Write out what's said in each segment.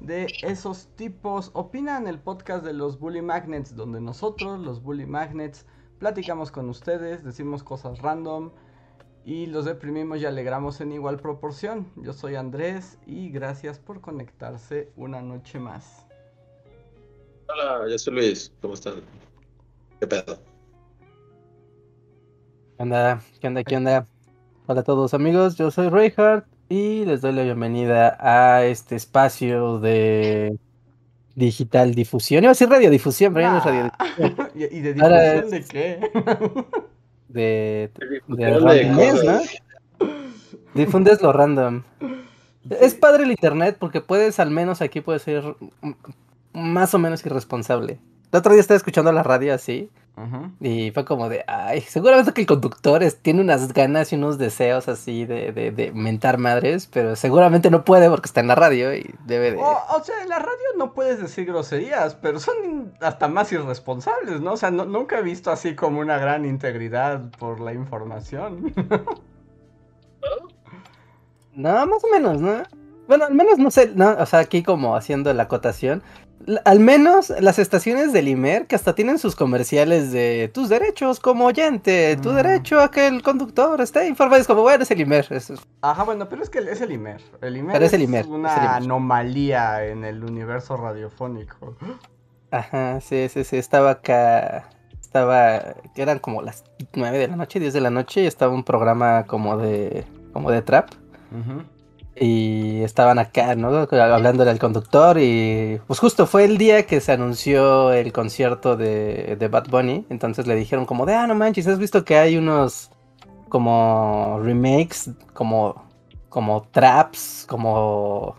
de esos tipos opinan el podcast de los Bully Magnets, donde nosotros, los Bully Magnets, platicamos con ustedes, decimos cosas random y los deprimimos y alegramos en igual proporción. Yo soy Andrés y gracias por conectarse una noche más. Hola, yo soy Luis, ¿cómo están? ¿Qué pedo? ¿Qué onda? ¿Qué onda? ¿Qué onda? Hola a todos amigos, yo soy Reinhardt y les doy la bienvenida a este espacio de digital difusión. Iba a decir radiodifusión, pero ya no es radiodifusión. ¿Y de difusión de qué? De, de randomness, ¿no? Difundes lo random. Es padre el internet porque puedes, al menos aquí puedes ser más o menos irresponsable. El otro día estaba escuchando la radio así y fue como de, ay, seguramente que el conductor tiene unas ganas y unos deseos así de, de, mentar madres, pero seguramente no puede porque está en la radio y debe de... O, sea, en la radio no puedes decir groserías, pero son hasta más irresponsables, ¿no? O sea, nunca he visto así como una gran integridad por la información. no, más o menos, ¿no? Bueno, al menos no sé, no, o sea, aquí como haciendo la acotación, al menos las estaciones del IMER, que hasta tienen sus comerciales de tus derechos como oyente, tu mm. derecho a que el conductor esté informado. Es como, bueno, es el IMER. Ajá, bueno, pero es que es el IMER. El IMER es, una anomalía en el universo radiofónico. Ajá, sí, sí, sí. Estaba acá. Estaba. eran como las 9 de la noche, 10 de la noche, y estaba un programa como de. como de trap. Ajá. Y estaban acá, ¿no? Hablándole al conductor y pues justo fue el día que se anunció el concierto de, de Bad Bunny. Entonces le dijeron como de, ah, no manches, ¿has visto que hay unos como remakes, como, como traps, como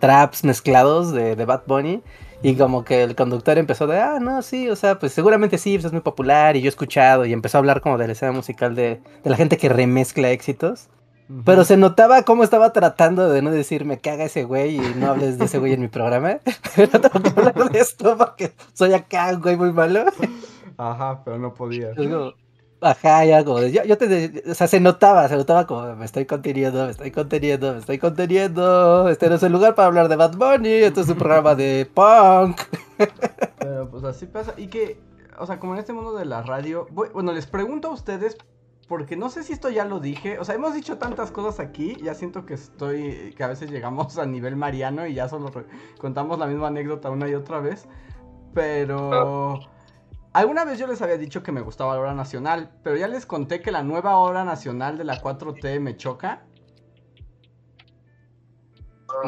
traps mezclados de, de Bad Bunny? Y como que el conductor empezó de, ah, no, sí, o sea, pues seguramente sí, pues es muy popular y yo he escuchado y empezó a hablar como de la escena musical de, de la gente que remezcla éxitos. Pero se notaba cómo estaba tratando de no decirme que haga ese güey y no hables de ese güey en mi programa. no tengo que hablar de esto porque soy acá un güey muy malo. Ajá, pero no podía. ajá, ya como yo, yo te, o sea, se notaba, se notaba como me estoy conteniendo, me estoy conteniendo, me estoy conteniendo. Este no es el lugar para hablar de Bad Bunny, esto es un programa de punk. Pero pues así pasa. Y que, o sea, como en este mundo de la radio, bueno, les pregunto a ustedes porque no sé si esto ya lo dije, o sea, hemos dicho tantas cosas aquí, ya siento que estoy, que a veces llegamos a nivel mariano y ya solo contamos la misma anécdota una y otra vez, pero... Alguna vez yo les había dicho que me gustaba la hora nacional, pero ya les conté que la nueva hora nacional de la 4T me choca.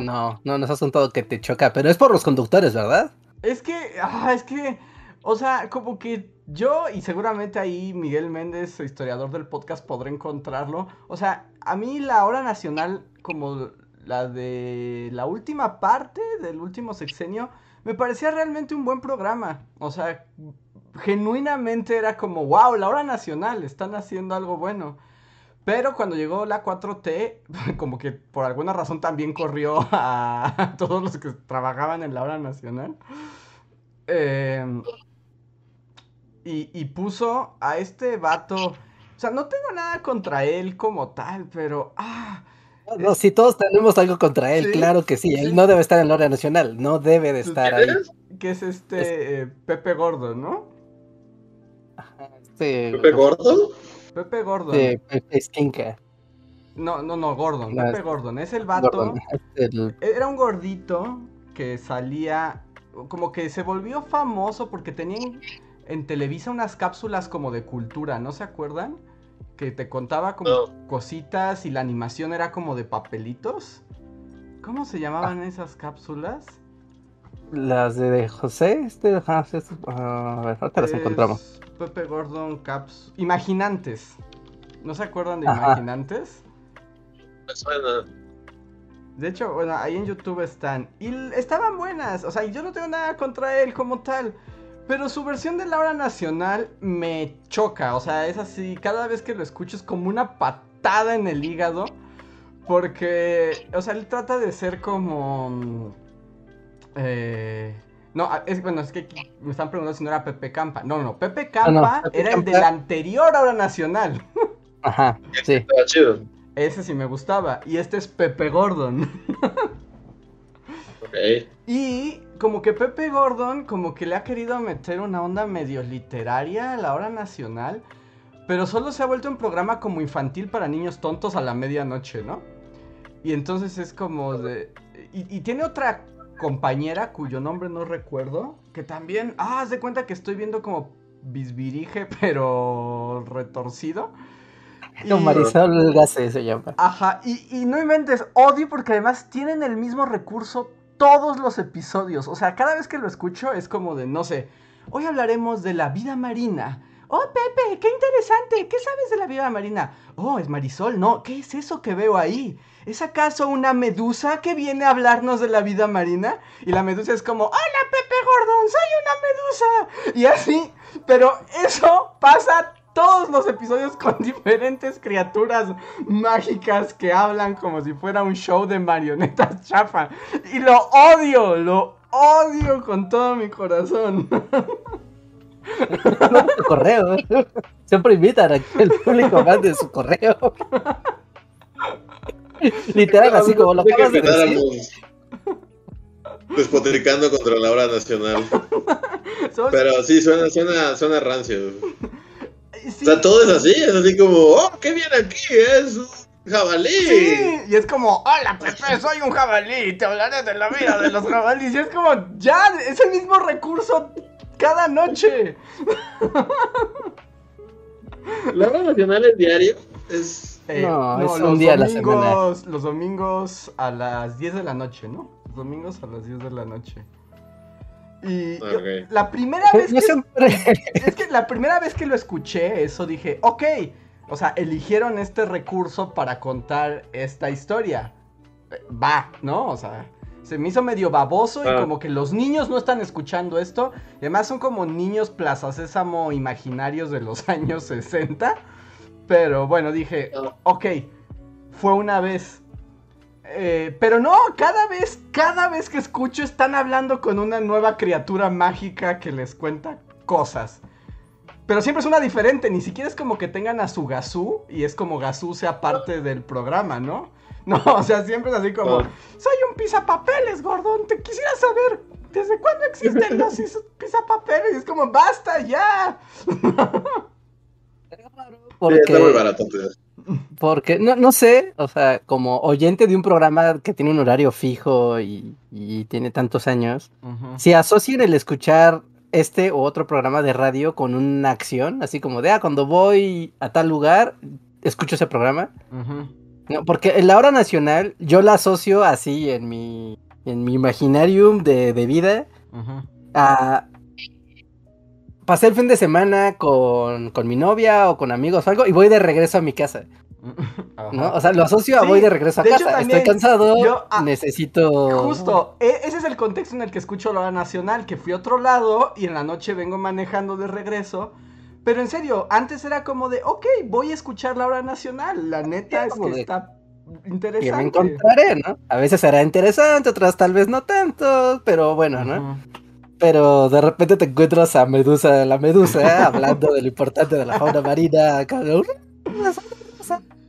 No, no nos has contado que te choca, pero es por los conductores, ¿verdad? Es que, ah, es que, o sea, como que yo, y seguramente ahí Miguel Méndez, historiador del podcast, podrá encontrarlo. O sea, a mí la hora nacional, como la de la última parte del último sexenio, me parecía realmente un buen programa. O sea, genuinamente era como, wow, la hora nacional, están haciendo algo bueno. Pero cuando llegó la 4T, como que por alguna razón también corrió a todos los que trabajaban en la hora nacional. Eh, y, puso a este vato. O sea, no tengo nada contra él como tal, pero. Ah, no, si todos tenemos algo contra él, claro que sí. Él no debe estar en la hora nacional, no debe de estar ahí. Que es este eh, Pepe Gordo, ¿no? ¿Pepe Gordon? Pepe Gordon. Sí, Pepe Skinka. No, no, no, Gordon. Pepe Gordon. Es el vato. Era un gordito que salía. Como que se volvió famoso porque tenían en Televisa unas cápsulas como de cultura, ¿no se acuerdan? Que te contaba como cositas y la animación era como de papelitos. ¿Cómo se llamaban ah. esas cápsulas? Las de José, este, a ver, ahorita las encontramos. Pepe Gordon Caps. Imaginantes. ¿No se acuerdan de Imaginantes? De hecho, bueno, ahí en YouTube están. Y estaban buenas. O sea, yo no tengo nada contra él como tal. Pero su versión de la hora nacional me choca. O sea, es así. Cada vez que lo escucho es como una patada en el hígado. Porque, o sea, él trata de ser como... Eh, no, es, bueno, es que me están preguntando si no era Pepe Campa. No, no, Pepe Campa no, Pepe era Campa. el de la anterior hora nacional. Ajá, sí. Estaba chido. Ese sí me gustaba. Y este es Pepe Gordon. Ok. Y como que Pepe Gordon como que le ha querido meter una onda medio literaria a la hora nacional, pero solo se ha vuelto un programa como infantil para niños tontos a la medianoche, ¿no? Y entonces es como de... Y, y tiene otra compañera cuyo nombre no recuerdo, que también... Ah, haz de cuenta que estoy viendo como bisbirige, pero retorcido. No, Y- Marisol Gase se llama. Ajá, y, y no inventes, odio porque además tienen el mismo recurso todos los episodios. O sea, cada vez que lo escucho es como de, no sé, hoy hablaremos de la vida marina. Oh, Pepe, qué interesante, ¿qué sabes de la vida marina? Oh, es Marisol, no, ¿qué es eso que veo ahí? ¿Es acaso una medusa que viene a hablarnos de la vida marina? Y la medusa es como, hola Pepe Gordon, soy una medusa. Y así, pero eso pasa todos los episodios con diferentes criaturas mágicas que hablan como si fuera un show de marionetas chafa. Y lo odio, lo odio con todo mi corazón. su correo. Siempre invitan a que el público mande su correo. Literal, así como lo acabas de decir. Despotricando contra la hora nacional. Pero sí, suena, suena, suena rancio. Sí, O sea, todo es así, es así como, oh, qué bien aquí, es un jabalí. sí, y es como, hola Pepe, soy un jabalí, te hablaré de la vida de los jabalíes. Y es como, ya, es el mismo recurso cada noche. La hora nacional es diario, es... Eh, No, es un los día a la domingos, Los domingos a las 10 de la noche, ¿no? Los domingos a las 10 de la noche. Y yo- la primera vez No que, siempre. es que la primera vez que lo escuché, eso dije, ok, o sea, eligieron este recurso para contar esta historia. Eh, Va, ¿no? O sea, se me hizo medio baboso y Ah. como que los niños no están escuchando esto. Y además son como niños Plaza Sésamo imaginarios de los años 60. Pero bueno, dije, Ah. ok, fue una vez. Eh, pero no, cada vez, cada vez que escucho están hablando con una nueva criatura mágica que les cuenta cosas. Pero siempre es una diferente, ni siquiera es como que tengan a su Gazú y es como Gazú sea parte del programa, ¿no? No, o sea, siempre es así como, Ah. soy un pisapapeles, Gordón, te quisiera saber, ¿desde cuándo existen los is- pisapapeles? Y es como, basta ya. Sí, Porque, está muy barato. pues. Porque no, no sé, o sea, como oyente de un programa que tiene un horario fijo y, y tiene tantos años, si asocian el escuchar este o otro programa de radio con una acción, así como de, ah, cuando voy a tal lugar, escucho ese programa. No, porque en la hora nacional yo la asocio así en mi, en mi imaginarium de, de vida a... Pasé el fin de semana con, con mi novia o con amigos o algo y voy de regreso a mi casa. ¿no? O sea, lo asocio a Sí, voy de regreso a de casa. Estoy cansado, yo, ah, necesito... Justo, e- ese es el contexto en el que escucho la hora nacional, que fui a otro lado y en la noche vengo manejando de regreso. Pero en serio, antes era como de, ok, voy a escuchar la hora nacional. La neta es que de, está que me interesante. encontraré, ¿no? A veces será interesante, otras tal vez no tanto, pero bueno, ¿no? Pero de repente te encuentras a Medusa, la Medusa, hablando de lo importante de la fauna marina. cabrón.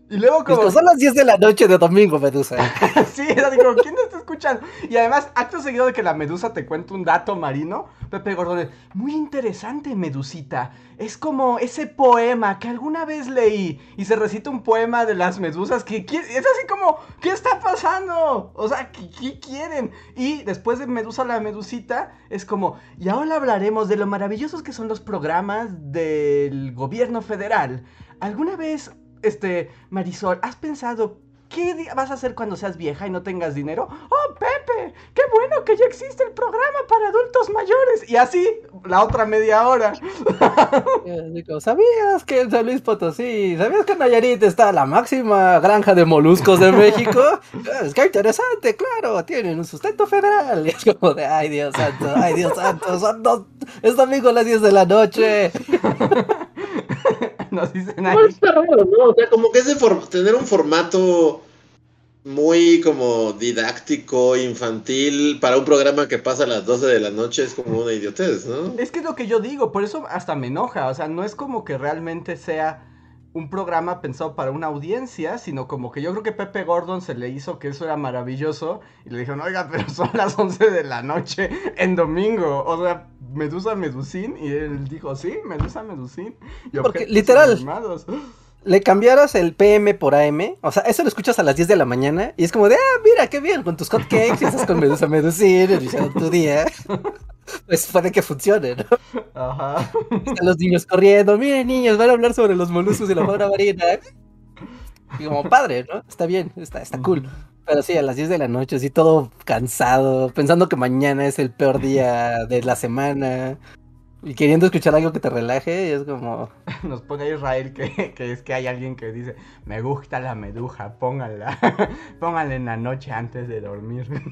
Y luego como... Son las 10 de la noche de domingo, Medusa. sí, era así como, ¿quién te está escuchando? Y además, acto seguido de que la medusa te cuenta un dato marino, Pepe Gordón muy interesante, medusita. Es como ese poema que alguna vez leí y se recita un poema de las medusas que es así como, ¿qué está pasando? O sea, ¿qué, qué quieren? Y después de Medusa la Medusita, es como, y ahora hablaremos de lo maravillosos que son los programas del gobierno federal. ¿Alguna vez, este, Marisol, has pensado ¿Qué vas a hacer cuando seas vieja y no tengas dinero? ¡Oh, Pepe! ¡Qué bueno que ya existe el programa para adultos mayores! Y así, la otra media hora. ¿Sabías que en San Luis Potosí, ¿sabías que en Nayarit está la máxima granja de moluscos de México? es que interesante, claro, tienen un sustento federal. Y es como de, ay Dios santo, ay Dios santo, son dos, es domingo a las 10 de la noche. Nos dicen ahí. ¿no? O sea, como que es de tener un formato muy como didáctico, infantil, para un programa que pasa a las 12 de la noche es como una idiotez, ¿no? Es que es lo que yo digo, por eso hasta me enoja, o sea, no es como que realmente sea un programa pensado para una audiencia, sino como que yo creo que Pepe Gordon se le hizo que eso era maravilloso y le dijeron, oiga, pero son las 11 de la noche en domingo, o sea, Medusa Medusín, y él dijo, sí, Medusa Medusín. Y Porque literal, le cambiaras el PM por AM, o sea, eso lo escuchas a las 10 de la mañana y es como de, ah, mira, qué bien, con tus hotcakes y estás con Medusa Medusín, iniciando tu día. Pues puede que funcione, ¿no? Ajá. Están los niños corriendo, miren niños, van a hablar sobre los moluscos y la fauna marina. Y como padre, ¿no? Está bien, está, está cool. Pero sí, a las 10 de la noche, así todo cansado, pensando que mañana es el peor día de la semana. Y queriendo escuchar algo que te relaje, y es como. Nos pone Israel que, que, es que hay alguien que dice: Me gusta la meduja, póngala. Póngala en la noche antes de dormir.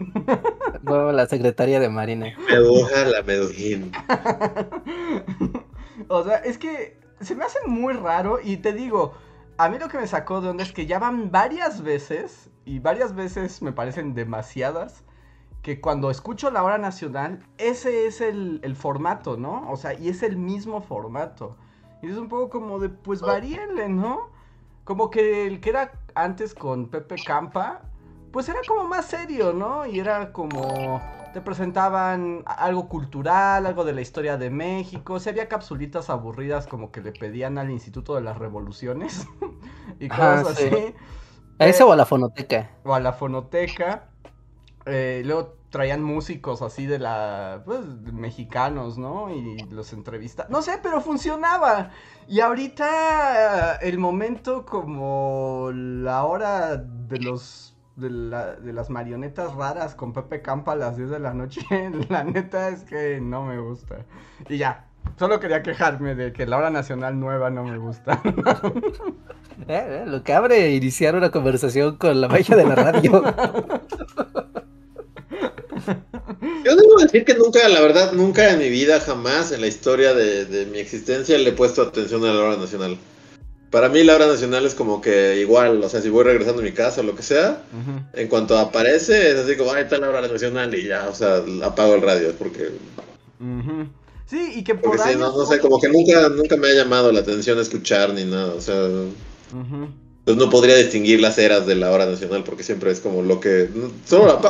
No, la secretaria de Marina. Meduja la medujín. o sea, es que se me hace muy raro y te digo. A mí lo que me sacó de onda es que ya van varias veces, y varias veces me parecen demasiadas, que cuando escucho la hora nacional, ese es el, formato, ¿no? O sea, y es el mismo formato. Y es un poco como de, pues varíenle, ¿no? Como que el que era antes con Pepe Campa, pues era como más serio, ¿no? Y era como te presentaban algo cultural, algo de la historia de México. Si había capsulitas aburridas como que le pedían al Instituto de las Revoluciones y cosas así. ¿A eso o a la fonoteca? O a la fonoteca. Eh, luego traían músicos así de la, pues, mexicanos, ¿no? Y los entrevistas. No sé, pero funcionaba. Y ahorita el momento como la hora de los de, la, de, las marionetas raras con Pepe Campa a las 10 de la noche, la neta es que no me gusta. Y ya, solo quería quejarme de que la hora nacional nueva no me gusta. Eh, eh, lo que abre iniciar una conversación con la magia de la radio. Yo debo decir que nunca, la verdad, nunca en mi vida, jamás en la historia de, mi existencia le he puesto atención a la hora nacional. Para mí la hora nacional es como que igual, o sea, si voy regresando a mi casa o lo que sea, en cuanto aparece es así como, ahí está la hora nacional y ya, o sea, apago el radio porque... Sí, y que por sí, no, sé, como que nunca, nunca me ha llamado la atención escuchar ni nada, o sea... Entonces no podría distinguir las eras de la hora nacional porque siempre es como lo que...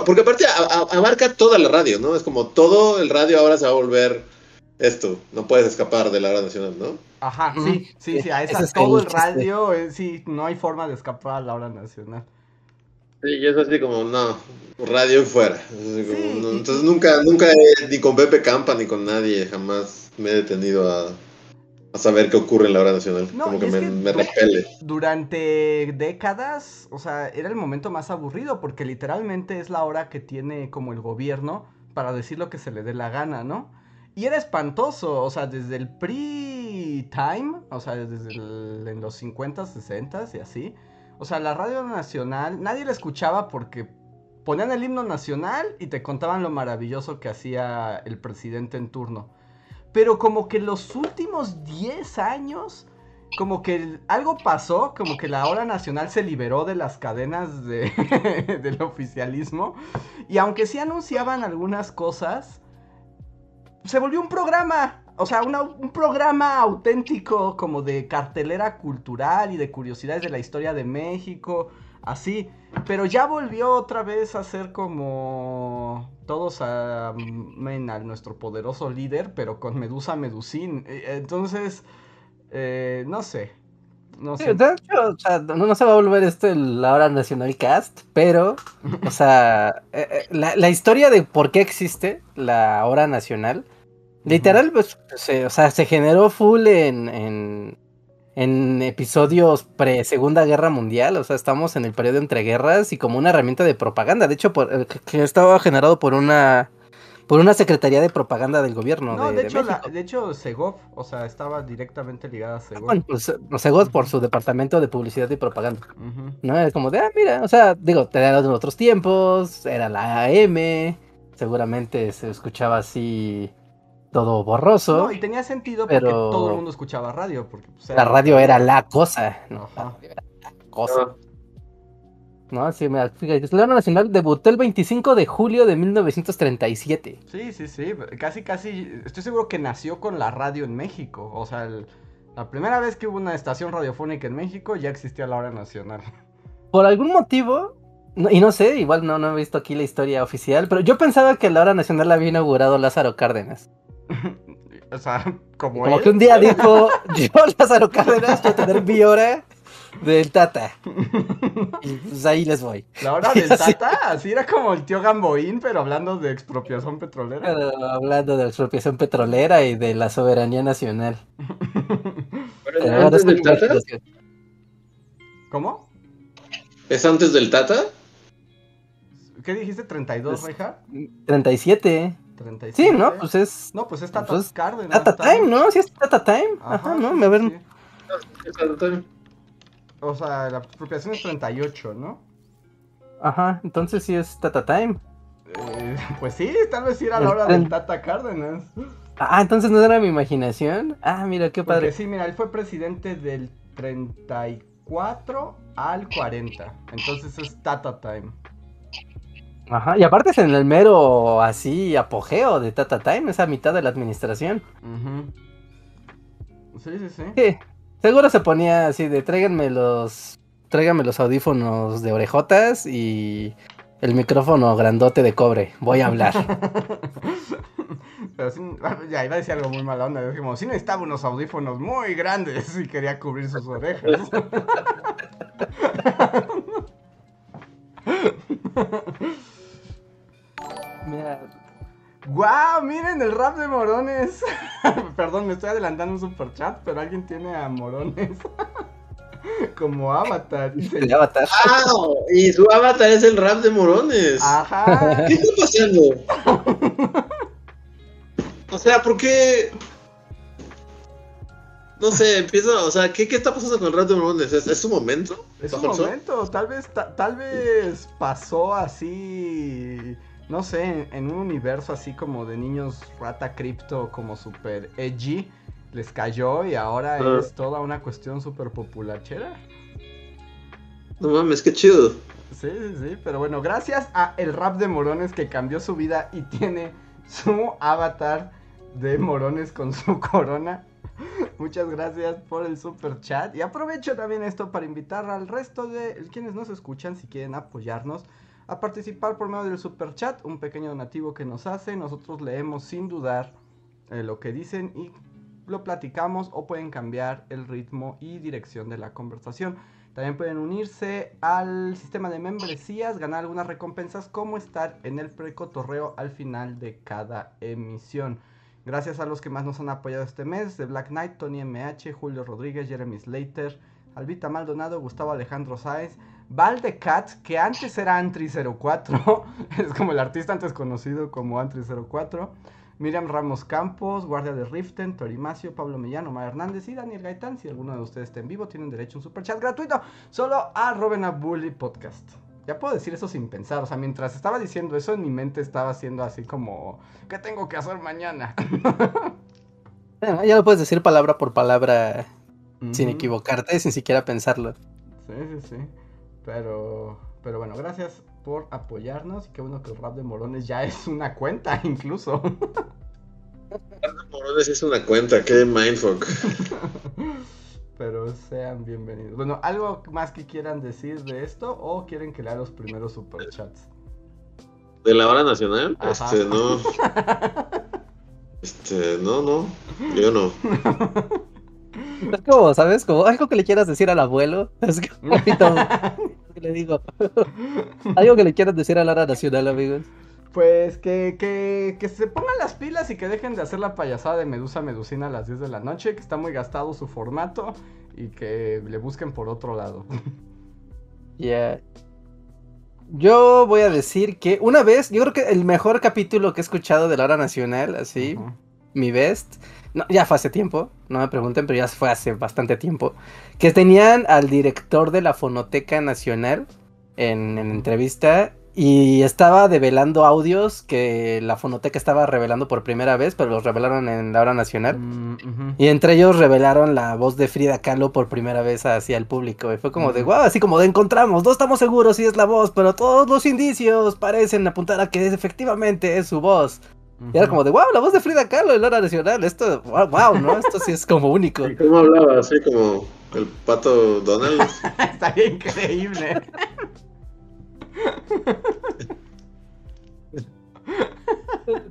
porque aparte abarca toda la radio, ¿no? Es como todo el radio ahora se va a volver esto. No puedes escapar de la hora nacional, ¿no? Ajá, sí, sí, sí. A esa, todo el radio, eh, sí, no hay forma de escapar a la hora nacional. Sí, y es así como, no, radio fuera. entonces nunca, nunca ni con Pepe Campa ni con nadie jamás me he detenido a a saber qué ocurre en la hora nacional. como que me, repele. Durante décadas, o sea, era el momento más aburrido porque literalmente es la hora que tiene como el gobierno para decir lo que se le dé la gana, ¿no? Y era espantoso, o sea, desde el pre-time, o sea, desde en los 50, 60 y así. O sea, la radio nacional, nadie la escuchaba porque ponían el himno nacional y te contaban lo maravilloso que hacía el presidente en turno. Pero como que los últimos 10 años, como que algo pasó, como que la hora nacional se liberó de las cadenas de, del oficialismo. Y aunque sí anunciaban algunas cosas, se volvió un programa. O sea, un programa auténtico como de cartelera cultural y de curiosidades de la historia de México, así. Pero ya volvió otra vez a ser como todos amen a nuestro poderoso líder, pero con Medusa Medusín. E, entonces, eh, no sé. No sé. de hecho, o sea, no, se va a volver este la hora nacional cast, pero, o sea, eh, eh, la, historia de por qué existe la hora nacional, literal, pues, se, o sea, se generó full en, en episodios pre-segunda guerra mundial, o sea, estamos en el periodo entre guerras y como una herramienta de propaganda, de hecho, por, eh, que estaba generado por una por una secretaría de propaganda del gobierno. No, de, de, hecho, la, de hecho, Segov, o sea, estaba directamente ligada a Segov. Bueno, pues, Segov por su departamento de publicidad y propaganda. Uh -huh. No es como de, ah, mira, o sea, digo, te en otros tiempos, era la AM, seguramente se escuchaba así todo borroso. No, y tenía sentido porque pero... todo el mundo escuchaba radio. Porque, pues, era... La radio era la cosa. ¿no? Era la cosa. No, sí, me fíjate, la Nacional debutó el 25 de julio de 1937. Sí, sí, sí, casi, casi, estoy seguro que nació con la radio en México. O sea, el, la primera vez que hubo una estación radiofónica en México ya existía la hora nacional. Por algún motivo, no, y no sé, igual no, no he visto aquí la historia oficial, pero yo pensaba que la hora nacional la había inaugurado Lázaro Cárdenas. o sea, como Como él. que un día dijo, yo Lázaro Cárdenas voy a tener mi hora del Tata. Y pues ahí les voy. La hora del Tata, así era como el tío Gamboín, pero hablando de expropiación petrolera. Pero hablando de expropiación petrolera y de la soberanía nacional. ¿Pero es antes del Tata? ¿Cómo? ¿Es antes del Tata? ¿Qué dijiste? ¿32, Pues, Reja? 37. 37. Sí, ¿no? Pues es No, pues es Tata pues, Cárdenas. Tata Time, ¿no? Sí es Tata Time. Ajá, ¿no? sí, Me ven. sí. O sea, la expropiación es 38, ¿no? Ajá, entonces sí es Tata Time. Eh, pues sí, tal vez sí era la hora del Tata Cárdenas. Ah, entonces no era mi imaginación. Ah, mira, qué Porque padre. sí, mira, él fue presidente del 34 al 40. Entonces es Tata Time. Ajá, y aparte es en el mero así apogeo de Tata Time, esa mitad de la administración. Sí, sí, sí. Sí, seguro se ponía así de tráiganme los. Tráiganme los audífonos de orejotas y el micrófono grandote de cobre. Voy a hablar. Pero sí, ya iba a decir algo muy mala onda. Dije, como, sí necesitaba unos audífonos muy grandes y quería cubrir sus orejas. Mira, ¡Guau! Miren el rap de Morones. Perdón, me estoy adelantando un super chat, pero alguien tiene a Morones como avatar. el avatar. ¡Ah! Y su avatar es el rap de Morones. Ajá. ¿Qué está pasando? O sea, ¿por qué? No sé, empiezo, o sea, ¿qué, qué está pasando con el rap de Morones? ¿Es, es su momento? Es un ¿Bajo el sol? momento, tal vez, ta- tal vez pasó así, no sé, en, en un universo así como de niños rata cripto, como super edgy, les cayó y ahora Ah. es toda una cuestión super populachera. No mames, qué chido. Sí, sí, sí, pero bueno, gracias a el rap de Morones que cambió su vida y tiene su avatar de Morones con su corona. Muchas gracias por el super chat. Y aprovecho también esto para invitar al resto de quienes nos escuchan, si quieren apoyarnos, a participar por medio del super chat, un pequeño donativo que nos hace. Nosotros leemos sin dudar eh, lo que dicen y lo platicamos o pueden cambiar el ritmo y dirección de la conversación. También pueden unirse al sistema de membresías, ganar algunas recompensas como estar en el precotorreo al final de cada emisión. Gracias a los que más nos han apoyado este mes, de Black Knight, Tony MH, Julio Rodríguez, Jeremy Slater, Albita Maldonado, Gustavo Alejandro Sáez, Valdecat, que antes era Antri04, es como el artista antes conocido como Antri04, Miriam Ramos Campos, Guardia de Riften, Torimacio, Pablo Millán, Omar Hernández y Daniel Gaitán. Si alguno de ustedes está en vivo, tienen derecho a un superchat gratuito. Solo a Robin a Bully Podcast. Ya puedo decir eso sin pensar. O sea, mientras estaba diciendo eso, en mi mente estaba haciendo así como: ¿Qué tengo que hacer mañana? Ya lo puedes decir palabra por palabra sin equivocarte, sin siquiera pensarlo. Sí, sí, sí. Pero, pero bueno, gracias por apoyarnos. Y qué bueno que el rap de Morones ya es una cuenta, incluso. Rap de Morones es una cuenta, qué mindfuck. Pero sean bienvenidos. Bueno, ¿algo más que quieran decir de esto o quieren que lea los primeros superchats? ¿De la hora nacional? Ajá. Este, no. Este, no, no. Yo no. Es como, ¿sabes? Como algo que le quieras decir al abuelo. Es como ¿qué le digo. Algo que le quieras decir a la hora nacional, amigos. Pues que, que, que se pongan las pilas y que dejen de hacer la payasada de Medusa Medusina a las 10 de la noche, que está muy gastado su formato y que le busquen por otro lado. Ya. Yo voy a decir que una vez, yo creo que el mejor capítulo que he escuchado de la hora nacional, así, mi best, no, ya fue hace tiempo, no me pregunten, pero ya fue hace bastante tiempo, que tenían al director de la Fonoteca Nacional en, en entrevista y estaba develando audios que la Fonoteca estaba revelando por primera vez, pero los revelaron en la hora nacional. Mm. Y entre ellos revelaron la voz de Frida Kahlo por primera vez hacia el público. Y fue como de, wow, así como de encontramos, no estamos seguros si es la voz, pero todos los indicios parecen apuntar a que es, efectivamente es su voz. Y era como de, wow, la voz de Frida Kahlo en hora nacional. Esto, wow, wow, ¿no? Esto sí es como único. ¿Y cómo hablaba? Así como el pato Donald. Estaría increíble.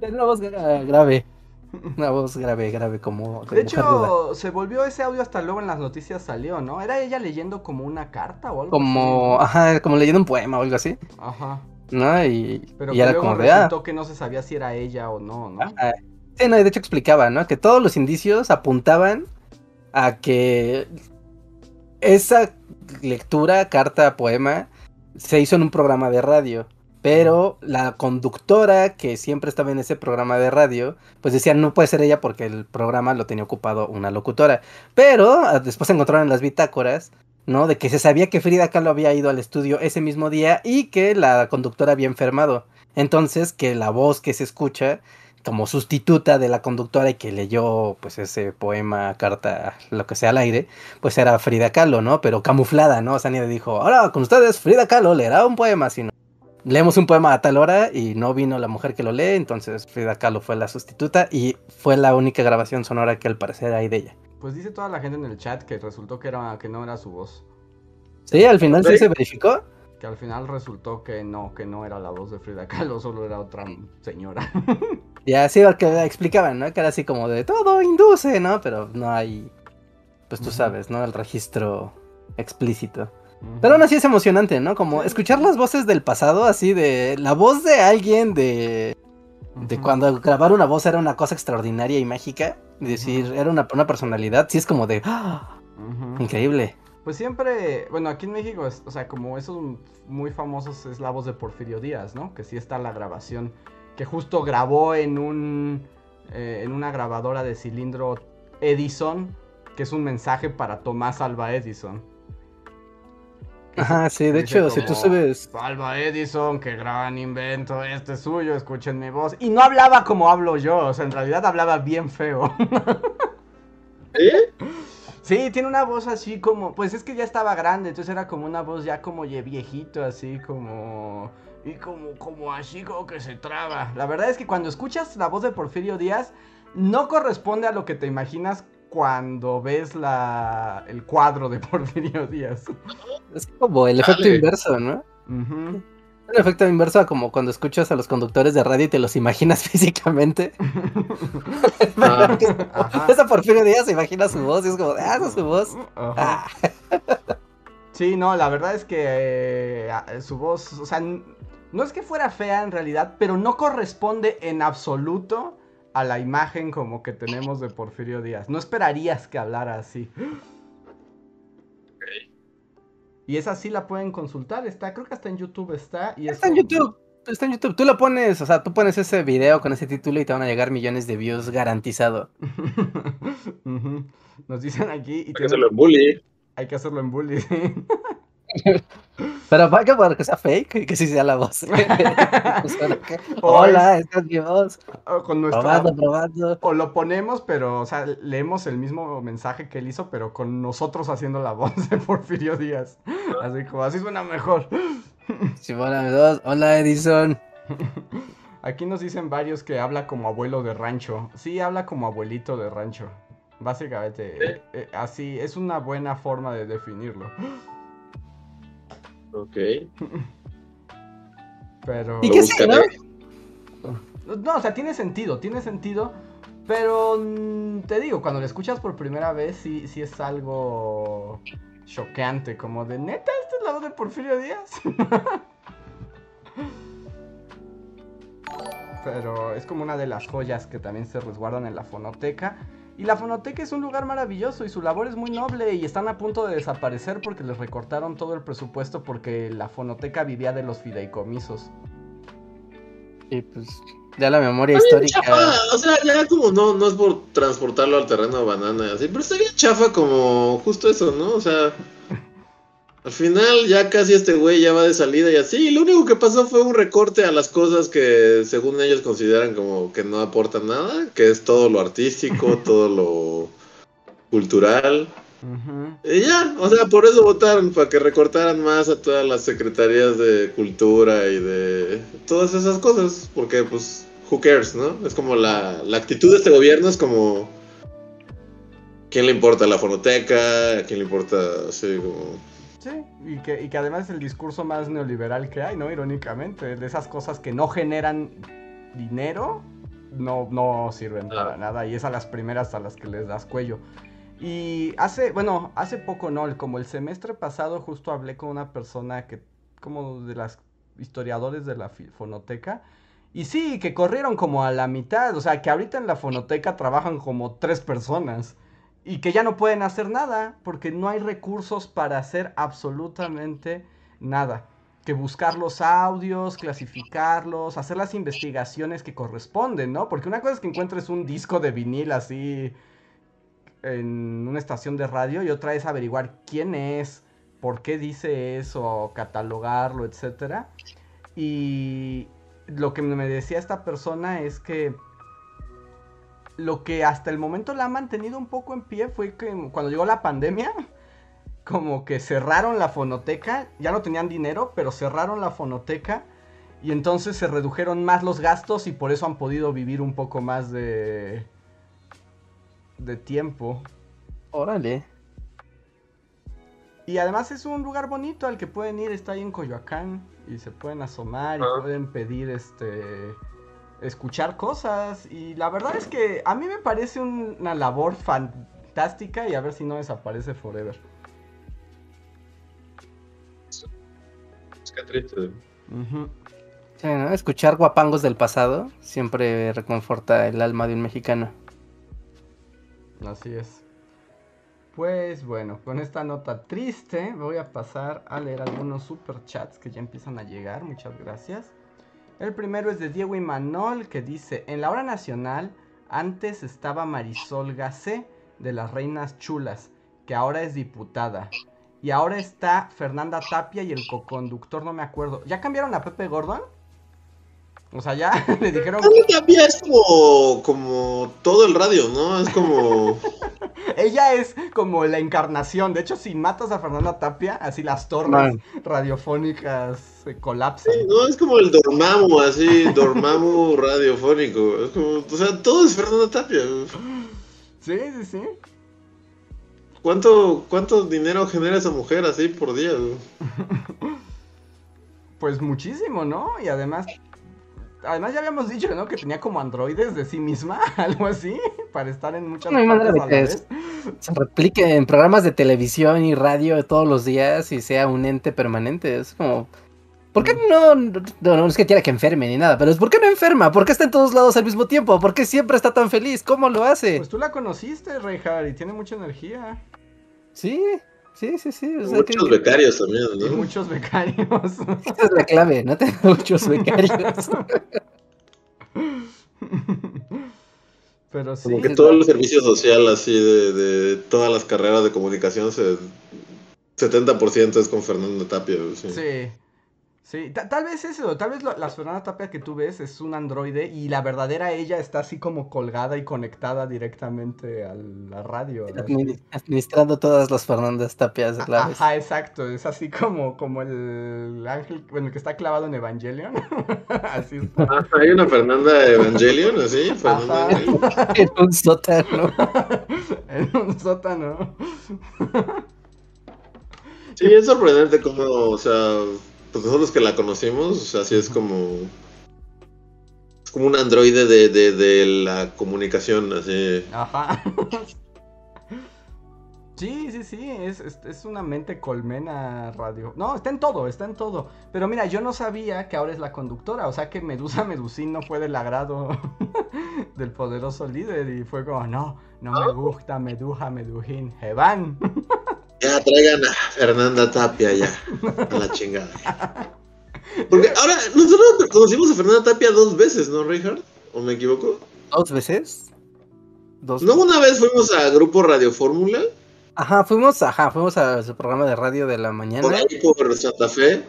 Tenía una voz gra- grave. Una voz grave, grave, como. De hecho, se volvió ese audio hasta luego en las noticias salió, ¿no? ¿Era ella leyendo como una carta o algo Como, así? ajá, como leyendo un poema o algo así, Ajá. ¿No? Y, Pero y era luego como de, ah, resultó que no se sabía si era ella o no, ¿no? Sí, no, y de hecho explicaba, ¿no? Que todos los indicios apuntaban a que esa lectura, carta, poema, se hizo en un programa de radio. Pero la conductora que siempre estaba en ese programa de radio, pues decía, no puede ser ella porque el programa lo tenía ocupado una locutora. Pero ah, después encontraron en las bitácoras, ¿no? De que se sabía que Frida Kahlo había ido al estudio ese mismo día y que la conductora había enfermado. Entonces, que la voz que se escucha como sustituta de la conductora y que leyó pues ese poema, carta, lo que sea al aire, pues era Frida Kahlo, ¿no? Pero camuflada, ¿no? O dijo, ahora con ustedes Frida Kahlo leerá un poema, sino leemos un poema a tal hora y no vino la mujer que lo lee, entonces Frida Kahlo fue la sustituta y fue la única grabación sonora que al parecer hay de ella. Pues dice toda la gente en el chat que resultó que, era, que no era su voz. Sí, al final sí se verificó. Que al final resultó que no, que no era la voz de Frida Kahlo, solo era otra señora. Ya sí, porque explicaban, ¿no? Que era así como de todo induce, ¿no? Pero no hay, pues tú sabes, ¿no? El registro explícito. Pero aún así es emocionante, ¿no? Como escuchar las voces del pasado, así de la voz de alguien de, de cuando grabar una voz era una cosa extraordinaria y mágica. Y decir, era una, una personalidad, sí es como de, ¡ah! Increíble. Pues siempre, bueno, aquí en México, es- o sea, como esos muy famosos es la voz de Porfirio Díaz, ¿no? Que sí está la grabación, que justo grabó en un, eh, en una grabadora de cilindro Edison, que es un mensaje para Tomás Alba Edison. Ajá, sí, de hecho, si tú subes... Alba Edison, qué gran invento, este es suyo, escuchen mi voz. Y no hablaba como hablo yo, o sea, en realidad hablaba bien feo. ¿Sí? Sí, tiene una voz así como, pues es que ya estaba grande, entonces era como una voz ya como ye- viejito, así como y como como así como que se traba. La verdad es que cuando escuchas la voz de Porfirio Díaz no corresponde a lo que te imaginas cuando ves la el cuadro de Porfirio Díaz. Es como el efecto Dale. inverso, ¿no? El efecto inverso a como cuando escuchas a los conductores de radio y te los imaginas físicamente. Ah. Ajá. Esa Porfirio Díaz se imagina su voz y es como, ah, esa es su voz. Ah, Sí, no, la verdad es que eh, a- su voz, o sea, no es que fuera fea en realidad, pero no corresponde en absoluto a la imagen como que tenemos de Porfirio Díaz. No esperarías que hablara así. Y esa sí la pueden consultar, está, creo que hasta en YouTube está. Y es está en como- YouTube. Está en YouTube. Tú lo pones, o sea, tú pones ese video con ese título y te van a llegar millones de views garantizado. Nos dicen aquí y Hay que hacerlo en bully. hay que hacerlo en bully. sí. Pero para que, para que sea fake y que sí sea la voz. Hola, esta es mi voz. O con nuestra Probando, probando. O lo ponemos, pero, o sea, leemos el mismo mensaje que él hizo, pero con nosotros haciendo la voz de Porfirio Díaz. Así como, así suena mejor. Sí, hola, Edison. Aquí nos dicen varios que habla como abuelo de rancho. Sí, habla como abuelito de rancho. Básicamente, Sí. eh, así, es una buena forma de definirlo. Ok. Pero... ¿Y qué sí, no? No, o sea, tiene sentido, tiene sentido. Pero mm, te digo, cuando lo escuchas por primera vez, sí, sí es algo choqueante, como de neta, esta es la voz de Porfirio Díaz. pero es como una de las joyas que también se resguardan en la fonoteca. Y la fonoteca es un lugar maravilloso y su labor es muy noble y están a punto de desaparecer porque les recortaron todo el presupuesto porque la fonoteca vivía de los fideicomisos. Y pues ya la memoria histórica. o sea, ya como no, no es por transportarlo al terreno de banana, así, pero estaría chafa como justo eso, ¿no? O sea, al final ya casi este güey ya va de salida y así. Y lo único que pasó fue un recorte a las cosas que según ellos consideran como que no aportan nada, que es todo lo artístico, todo lo cultural. Y ya, o sea, por eso votaron, para que recortaran más a todas las secretarías de cultura y de todas esas cosas, porque pues, who cares, ¿no? Es como la, la actitud de este gobierno es como... ¿Quién le importa la fonoteca? ¿A quién le importa así como Sí, y que, y que además es el discurso más neoliberal que hay, ¿no? Irónicamente, de esas cosas que no generan dinero, no, no sirven para nada, y es a las primeras a las que les das cuello. Y hace, bueno, hace poco, ¿no? Como el semestre pasado justo hablé con una persona que, como de las historiadores de la fonoteca, y sí, que corrieron como a la mitad, o sea, que ahorita en la fonoteca trabajan como tres personas y que ya no pueden hacer nada porque no hay recursos para hacer absolutamente nada. Que buscar los audios, clasificarlos, hacer las investigaciones que corresponden, ¿no? Porque una cosa es que encuentres un disco de vinil así en una estación de radio y otra es averiguar quién es, por qué dice eso, catalogarlo, etc. Y lo que me decía esta persona es que lo que hasta el momento la ha mantenido un poco en pie fue que cuando llegó la pandemia, como que cerraron la fonoteca, ya no tenían dinero, pero cerraron la fonoteca y entonces se redujeron más los gastos y por eso han podido vivir un poco más de de tiempo. Órale. Y además es un lugar bonito al que pueden ir, está ahí en Coyoacán y se pueden asomar y ah. pueden pedir este escuchar cosas. Y la verdad es que a mí me parece una labor fantástica y a ver si no desaparece forever. Es que triste. Escuchar guapangos del pasado siempre reconforta el alma de un mexicano. Así es. Pues bueno, con esta nota triste voy a pasar a leer algunos super chats que ya empiezan a llegar. Muchas gracias. El primero es de Diego Imanol que dice, en la hora nacional antes estaba Marisol Gacé de las Reinas Chulas, que ahora es diputada. Y ahora está Fernanda Tapia y el coconductor, no me acuerdo. ¿Ya cambiaron a Pepe Gordon? O sea, ya le dijeron. Tapia es como todo el radio, ¿no? Es como. Ella es como la encarnación. De hecho, si matas a Fernanda Tapia, así las torres radiofónicas se colapsan. no, es como el Dormammu, así, Dormammu radiofónico. Es como, o sea, todo es Fernanda Tapia. Sí, sí, sí. ¿Cuánto, ¿Cuánto dinero genera esa mujer así por día? Pues muchísimo, ¿no? Y además además ya habíamos dicho, ¿no? Que tenía como androides de sí misma, algo así, para estar en muchas no hay manera de que se replique en programas de televisión y radio todos los días y sea un ente permanente. Es como... ¿Por qué no, no, no es que quiera que enferme ni nada, pero es ¿por qué no enferma? ¿Por qué está en todos lados al mismo tiempo? ¿Por qué siempre está tan feliz? ¿Cómo lo hace? Pues tú la conociste, Reinhardt, y tiene mucha energía. Sí, Sí, sí, sí. muchos becarios también, ¿no? muchos becarios. Esa es la clave, no tener muchos becarios. Pero sí. Como que todo el servicio social, así, de, de todas las carreras de comunicación, se, 70% es con Fernando Tapia. Sí. sí. Sí, tal vez eso, tal vez las Fernanda Tapia que tú ves es un androide y la verdadera ella está así como colgada y conectada directamente a la radio. administrando todas las Fernandas Tapias. Ajá, exacto, es así como, como el ángel, bueno, que está clavado en Evangelion. así ah, hay una Fernanda Evangelion, así, en un sótano. en un sótano. sí, es sorprendente cómo, o sea pues nosotros que la conocimos, así es como. Es como un androide de, de, de la comunicación, así. Ajá. Sí, sí, sí, es, es, es, una mente colmena radio. No, está en todo, está en todo. Pero mira, yo no sabía que ahora es la conductora, o sea que Medusa Medusín no fue del agrado del poderoso líder y fue como, no, no me gusta Meduja Medujín, Jevan. Ya traigan a Fernanda Tapia ya, a la chingada. Porque ahora, nosotros conocimos a Fernanda Tapia dos veces, ¿no, Richard? ¿O me equivoco? ¿Dos veces? ¿Dos ¿No una vez fuimos a Grupo Radio Fórmula? Ajá, fuimos, ajá, fuimos a su programa de radio de la mañana. Por ahí por Santa Fe.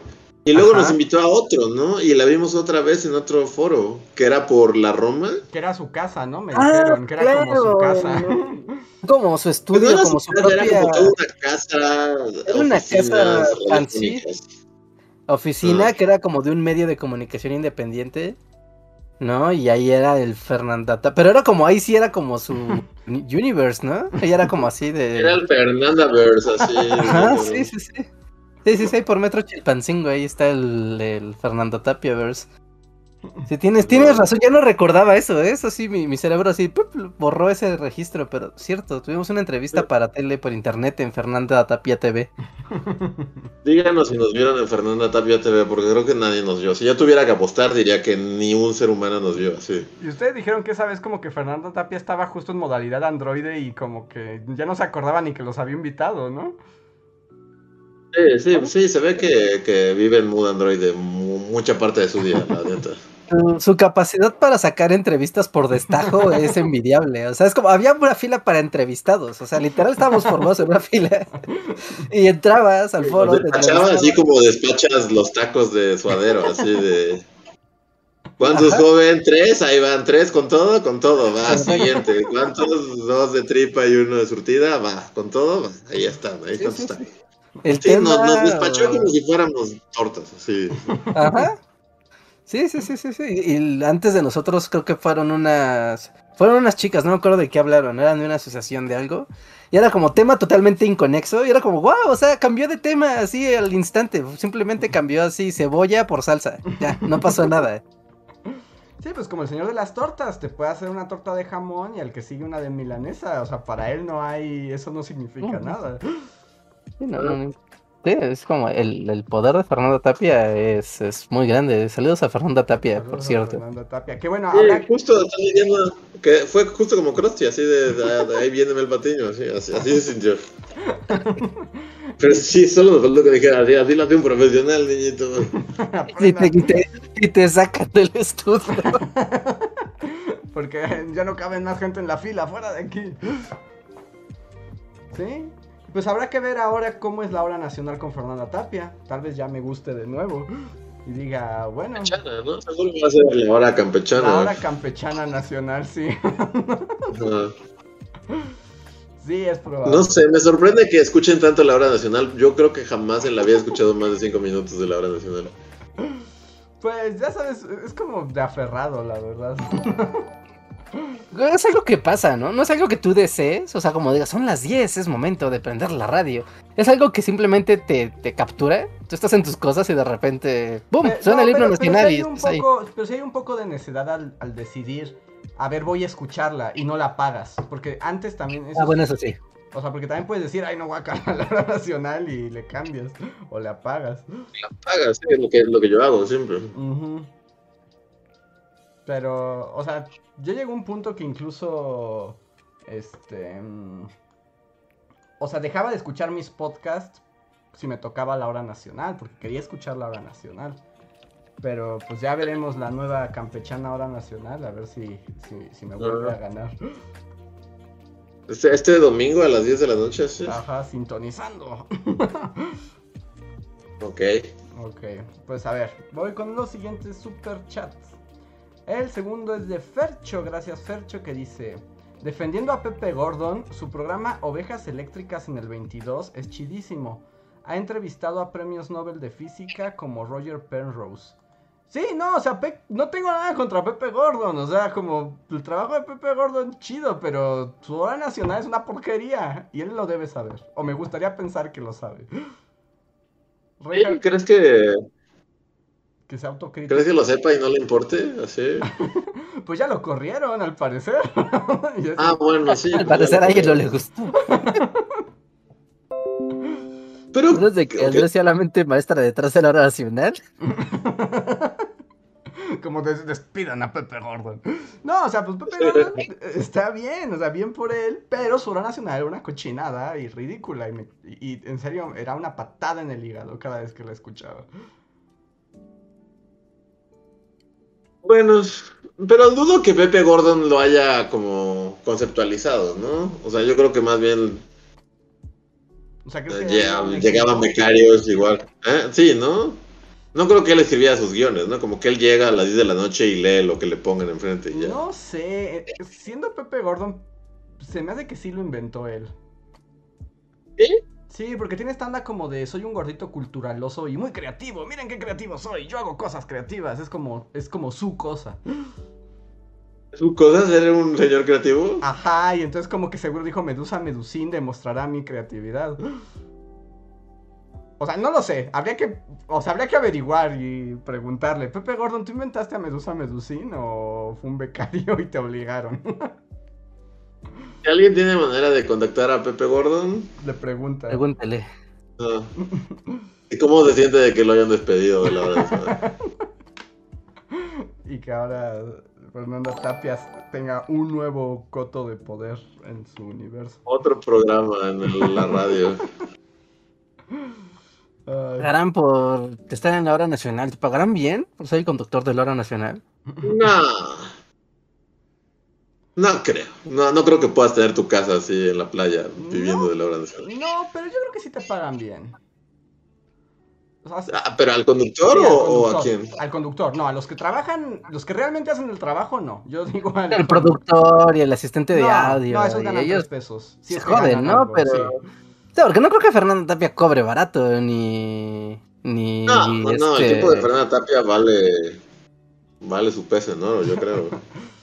Y luego nos invitó a otro, ¿no? Y la vimos otra vez en otro foro, que era por la Roma. Que era su casa, ¿no? Me ah, dijeron, que era como su casa. Como su estudio, como su, propia... Era como toda una casa. Era una casa fancy. Oficina que era como de un medio de comunicación independiente. ¿no? Y ahí era el Fernandata. Pero era como, ahí sí era como su universe, ¿no? Ahí era como así de. Era el Fernandaverse, así. Ajá, sí, sí, sí. Sí, sí, sí, por Metro Chilpancingo, ahí está el, el Fernando Tapiaverse. Sí, tienes, tienes razón, ya no recordaba eso, ¿eh? eso sí, mi, cerebro así borró ese registro, pero cierto, tuvimos una entrevista para tele por internet en Fernanda Tapia TV. Díganos si nos vieron en Fernanda Tapia TV, porque creo que nadie nos vio. Si yo tuviera que apostar, diría que ni un ser humano nos vio así. Y ustedes dijeron que esa vez como que Fernanda Tapia estaba justo en modalidad androide y como que ya no se acordaba ni que los había invitado, ¿no? Sí, sí, sí, se ve que, que vive en mood androide mucha parte de su día, la neta. Su, capacidad para sacar entrevistas por destajo es envidiable. O sea, es como, había una fila para entrevistados. O sea, literal estábamos formados en una fila. Y entrabas al foro. Despachabas así como despachas los tacos de suadero, así de. ¿Cuántos joven? Tres, ahí van tres con todo, con todo, va, siguiente. ¿Cuántos? Dos de tripa y uno de surtida, va, con todo, va, ahí están, ahí están. El sí, nos, nos, despachó como si fuéramos tortas, así. Ajá. Sí, sí, sí, sí, sí. Y antes de nosotros creo que fueron unas... Fueron unas chicas, no me acuerdo de qué hablaron, eran de una asociación de algo. Y era como tema totalmente inconexo. Y era como, wow, o sea, cambió de tema así al instante. Simplemente cambió así cebolla por salsa. Ya, no pasó nada. Sí, pues como el señor de las tortas, te puede hacer una torta de jamón y al que sigue una de milanesa. O sea, para él no hay, eso no significa nada. Sí, no, no, Sí, es como el, el, poder de Fernanda Tapia es, es, muy grande. Saludos a Fernanda Tapia, por cierto. Fernanda Tapia, qué bueno. Sí, justo están diciendo que fue justo como Krusty, así de, de, ahí viene el patiño, así, así, así se sintió. Pero sí, solo nos faltó que dijera, así lo de un profesional, niñito. y, te, y, te, y te sacan del estudio. Porque ya no cabe más gente en la fila, fuera de aquí. ¿Sí? Pues habrá que ver ahora cómo es la hora nacional con Fernanda Tapia. Tal vez ya me guste de nuevo. Y diga, bueno. Campechana, ¿no? Seguro va a ser la hora campechana. La hora campechana nacional, sí. Sí, es probable. No sé, me sorprende que escuchen tanto la hora nacional. Yo creo que jamás en la he escuchado más de cinco minutos de la hora nacional. Pues ya sabes, es como de aferrado, la verdad. Es algo que pasa, ¿no? No es algo que tú desees, o sea, como digas, son las 10, es momento de prender la radio. Es algo que simplemente te, captura, tú estás en tus cosas y de repente, ¡pum! suena el himno nacional y Pero si hay un poco de necesidad al, decidir, a ver, voy a escucharla y no la pagas, porque antes también... ah, bueno, eso sí. O sea, porque también puedes decir, ay, no voy a cambiar la hora nacional y le cambias o le apagas. La apagas, es lo que, lo que yo hago siempre. Pero, o sea, yo llegué a un punto que incluso, este, mm, o sea, dejaba de escuchar mis podcasts si me tocaba la hora nacional, porque quería escuchar la hora nacional. Pero pues ya veremos la nueva campechana hora nacional, a ver si, si, me vuelve a ganar. Este, este, domingo a las 10 de la noche, ¿sí? Ajá, sintonizando. ok. Ok, pues a ver, voy con los siguientes super chats. El segundo es de Fercho, gracias Fercho, que dice... Defendiendo a Pepe Gordon, su programa Ovejas Eléctricas en el 22 es chidísimo. Ha entrevistado a premios Nobel de Física como Roger Penrose. Sí, no, o sea, no tengo nada contra Pepe Gordon, o sea, como el trabajo de Pepe Gordon chido, pero su hora nacional es una porquería y él lo debe saber, o me gustaría pensar que lo sabe. ¿Crees que que se autocrítica. ¿Crees que lo sepa y no le importe? Así. pues ya lo corrieron, al parecer. ah, bueno, sí. Al parecer a alguien no le gustó. No de que Andrés sea la mente maestra detrás de la hora nacional. Como des- despidan a Pepe Gordon. No, o sea, pues Pepe Gordon está bien, o sea, bien por él, pero su hora nacional era una cochinada y ridícula. Y, me- y en serio, era una patada en el hígado cada vez que la escuchaba. Bueno, pero dudo que Pepe Gordon lo haya como conceptualizado, ¿no? O sea, yo creo que más bien O sea, ¿crees eh, que llega- era un llegaban becarios igual. ¿Eh? Sí, ¿no? No creo que él escribiera sus guiones, ¿no? Como que él llega a las 10 de la noche y lee lo que le pongan enfrente y ya. No sé, eh, siendo Pepe Gordon, se me hace que sí lo inventó él. ¿Sí? Sí, porque tiene esta onda como de soy un gordito culturaloso y muy creativo. Miren qué creativo soy. Yo hago cosas creativas. Es como, es como su cosa. ¿Su cosa ser un señor creativo? Ajá, y entonces como que seguro dijo Medusa Medusín demostrará mi creatividad. O sea, no lo sé. Habría que, o sea, habría que averiguar y preguntarle. Pepe Gordon, ¿tú inventaste a Medusa Medusín o fue un becario y te obligaron? Si alguien tiene manera de contactar a Pepe Gordon, Le pregunta. Pregúntele. no. ¿Y cómo se siente de que lo hayan despedido de la hora de saber? Y que ahora Fernanda Tapias tenga un nuevo coto de poder en su universo. Otro programa en el- la radio. ¿Pagarán por estar en la hora nacional? ¿Te pagarán bien por ser el conductor de la hora nacional? No. No creo. No, no creo que puedas tener tu casa así en la playa viviendo No. de la hora nacional. no, pero yo creo que sí te pagan bien. O sea, sí- Ah, ¿Pero al conductor sí, al o, o a quién? Al conductor, no, a los que trabajan, los que realmente hacen el trabajo, no. Yo digo al El productor y el asistente de no, audio. No, esos ganan ellos tres pesos. Sí, se joden, ¿no? algo, Pero- sí. Sí, porque no creo que Fernando Tapia cobre barato, ni. Ni. No, no, no, el este- tipo de Fernanda Tapia vale vale su peso oro, yo creo.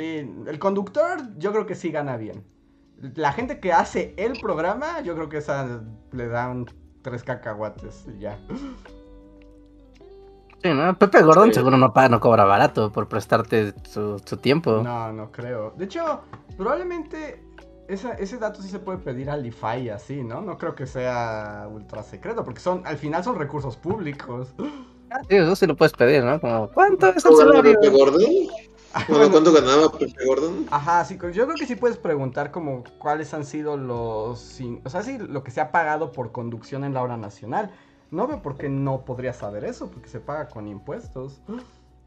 Sí, el conductor yo creo que sí gana bien. La gente que hace el programa, yo creo que esa le dan tres cacahuates y ya. Sí, ¿no? Pepe Gordon Sí. seguro no paga, no cobra barato por prestarte su, su tiempo. No, no creo. De hecho, probablemente esa- ese dato sí se puede pedir al IFAI así, ¿no? No creo que sea ultra secreto, porque son, al final son recursos públicos. Ah, sí, eso sí lo puedes pedir, ¿no? Como, ¿cuánto es el ¿Cuánto ganaba salario? Pepe Gordon? Bueno, Bueno, ¿cuánto ganaba Pepe Gordon? Ajá, sí, yo creo que sí puedes preguntar como cuáles han sido los... O sea, sí, lo que se ha pagado por conducción en la hora nacional. No veo por qué no podría saber eso, porque se paga con impuestos.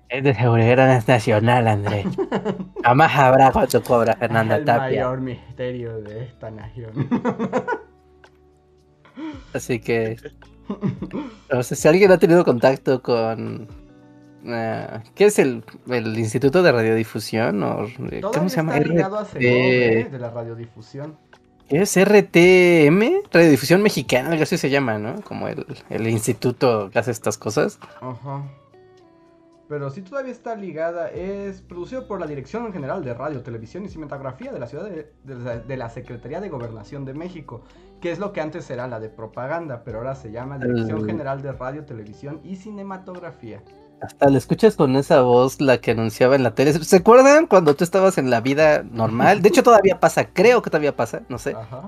Es de seguridad nacional, André. Jamás habrá cuánto cobra Fernanda El Tapia. mayor misterio de esta nación. Así que. No sé si alguien ha tenido contacto con. Eh, ¿Qué es el, el Instituto de Radiodifusión? O, eh, ¿Cómo se llama? de la radiodifusión. ¿Qué es RTM? Radiodifusión Mexicana, algo así se llama, ¿no? Como el, el instituto que hace estas cosas. Ajá. Pero sí todavía está ligada, es producido por la Dirección General de Radio, Televisión y Cinematografía de la Ciudad de, de la- de la Secretaría de Gobernación de México, que es lo que antes era la de propaganda, pero ahora se llama Dirección General de Radio, Televisión y Cinematografía. Hasta la escuchas con esa voz, la que anunciaba en la tele. ¿Se acuerdan cuando tú estabas en la vida normal? De hecho, todavía pasa, creo que todavía pasa, no sé. Ajá.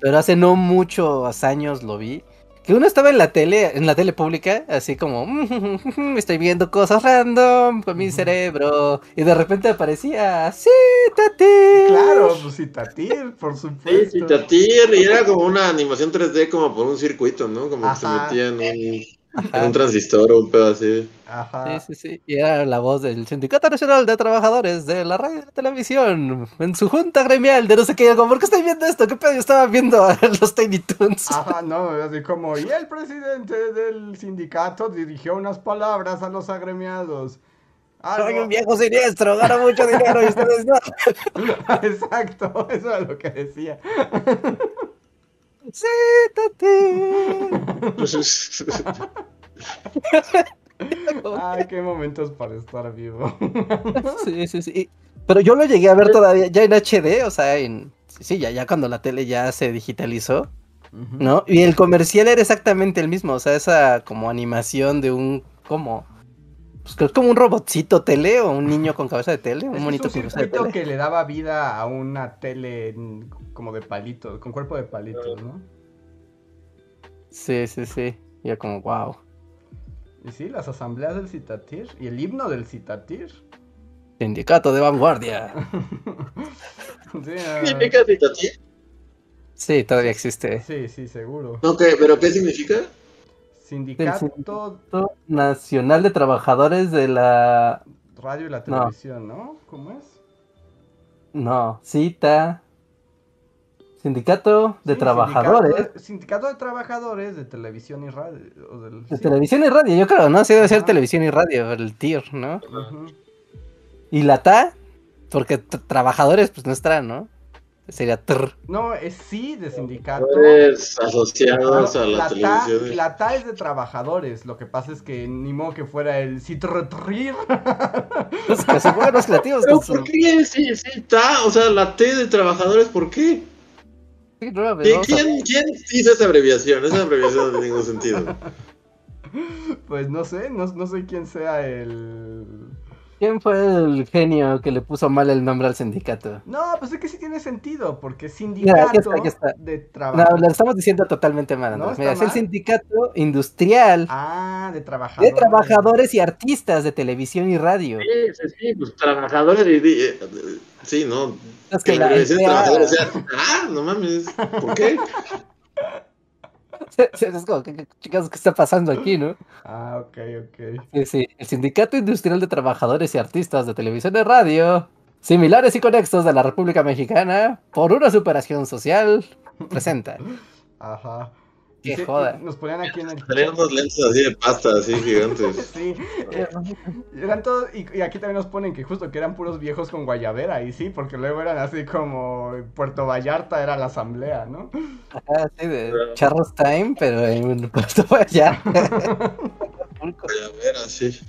Pero hace no muchos años lo vi. Que uno estaba en la tele, en la tele pública, así como, estoy viendo cosas random con mi cerebro. Y de repente aparecía, sí, Tati. Claro, pues sí, Tatir, por Sí, supuesto. sí, Tatir, y era como una animación 3D como por un circuito, ¿no? Como que se metía en un, Ajá. un transistor o un pedo así. Ajá. Sí, sí, sí. Y era la voz del Sindicato Nacional de Trabajadores de la Radio y la Televisión en su junta gremial de no sé qué. algo, ¿Por qué estoy viendo esto? ¿Qué pedo? Yo estaba viendo a los Tiny Toons. Ajá, no, así como, y el presidente del sindicato dirigió unas palabras a los agremiados. Soy Algo- un viejo siniestro, gano mucho dinero y ustedes no. Exacto, eso era lo que decía. Sí, Tati. Ay, qué momentos para estar vivo. Sí, sí, sí. Pero yo lo llegué a ver todavía ya en HD, o sea, en... Sí, ya, ya cuando la tele ya se digitalizó, ¿no? Y el comercial era exactamente el mismo, o sea, esa como animación de un... como... Pues creo que como un robotcito tele o un niño con cabeza de tele, un monito con cabeza de tele. que le daba vida a una tele como de palitos, con cuerpo de palitos, ¿no? Sí, sí, sí. Ya como, wow. Y sí, las asambleas del Citatir y el himno del Citatir. Sindicato de vanguardia. Sí, ¿Qué significa Citatir? Sí, todavía existe. sí, sí, seguro. No, ¿qué? ¿Pero qué significa? Sindicato, Sindicato Nacional de Trabajadores de la... radio y la televisión, ¿no? ¿Cómo es? No, cita. Sindicato de Sí, Trabajadores. Sindicato, sindicato de Trabajadores de televisión y radio. o del- De sí. televisión y radio, yo creo, ¿no? Sí debe ser televisión y radio, el TIR, ¿no? Ujú. Y la TA, porque t- trabajadores, pues no estará, ¿no? Sería TR. No, es sí de sindicato. Trabajadores asociados No, a la, la, TA, televisión. la TA es de trabajadores, lo que pasa es que ni modo que fuera el citrotrir. Que se pongan los creativos ¿Pero con su... por qué? Sí, sí, está. O sea, la T de trabajadores, ¿por qué? Sí, no, a ver, ¿Qui- vamos a- ¿Quién, ¿Quién hizo esa abreviación? Esa abreviación no tiene ningún sentido. Pues no sé, no, no sé quién sea el... ¿Quién fue el genio que le puso mal el nombre al sindicato? No, pues es que sí tiene sentido, porque Mira, sindicato aquí está, aquí está. de No, trabajo. lo estamos diciendo totalmente mal, No, Mira, es el sindicato industrial Ah, de trabajadores. de trabajadores y artistas de televisión y radio. Sí, sí, sí, pues trabajadores y... y- eh, Sí, no. Es Que que la trabajadores sea... Ah, no mames. ¿Por qué? es como, ¿qué, qué chicas, qué está pasando aquí, no? Ah, ok, ok. Sí, sí, el Sindicato Industrial de Trabajadores y Artistas de Televisión y Radio, similares y conexos de la República Mexicana, por una superación social, presenta. Ajá. Qué sí, joda. Nos ponían aquí en el... Salían unos lentes así de pasta, así gigantes. Sí, eh, eran todos, y, y aquí también nos ponen que justo que eran puros viejos con guayabera, y sí, porque luego eran así como Puerto Vallarta era la asamblea, ¿no? Ajá, sí, de Charros Time, pero en un puesto allá. A ver, así.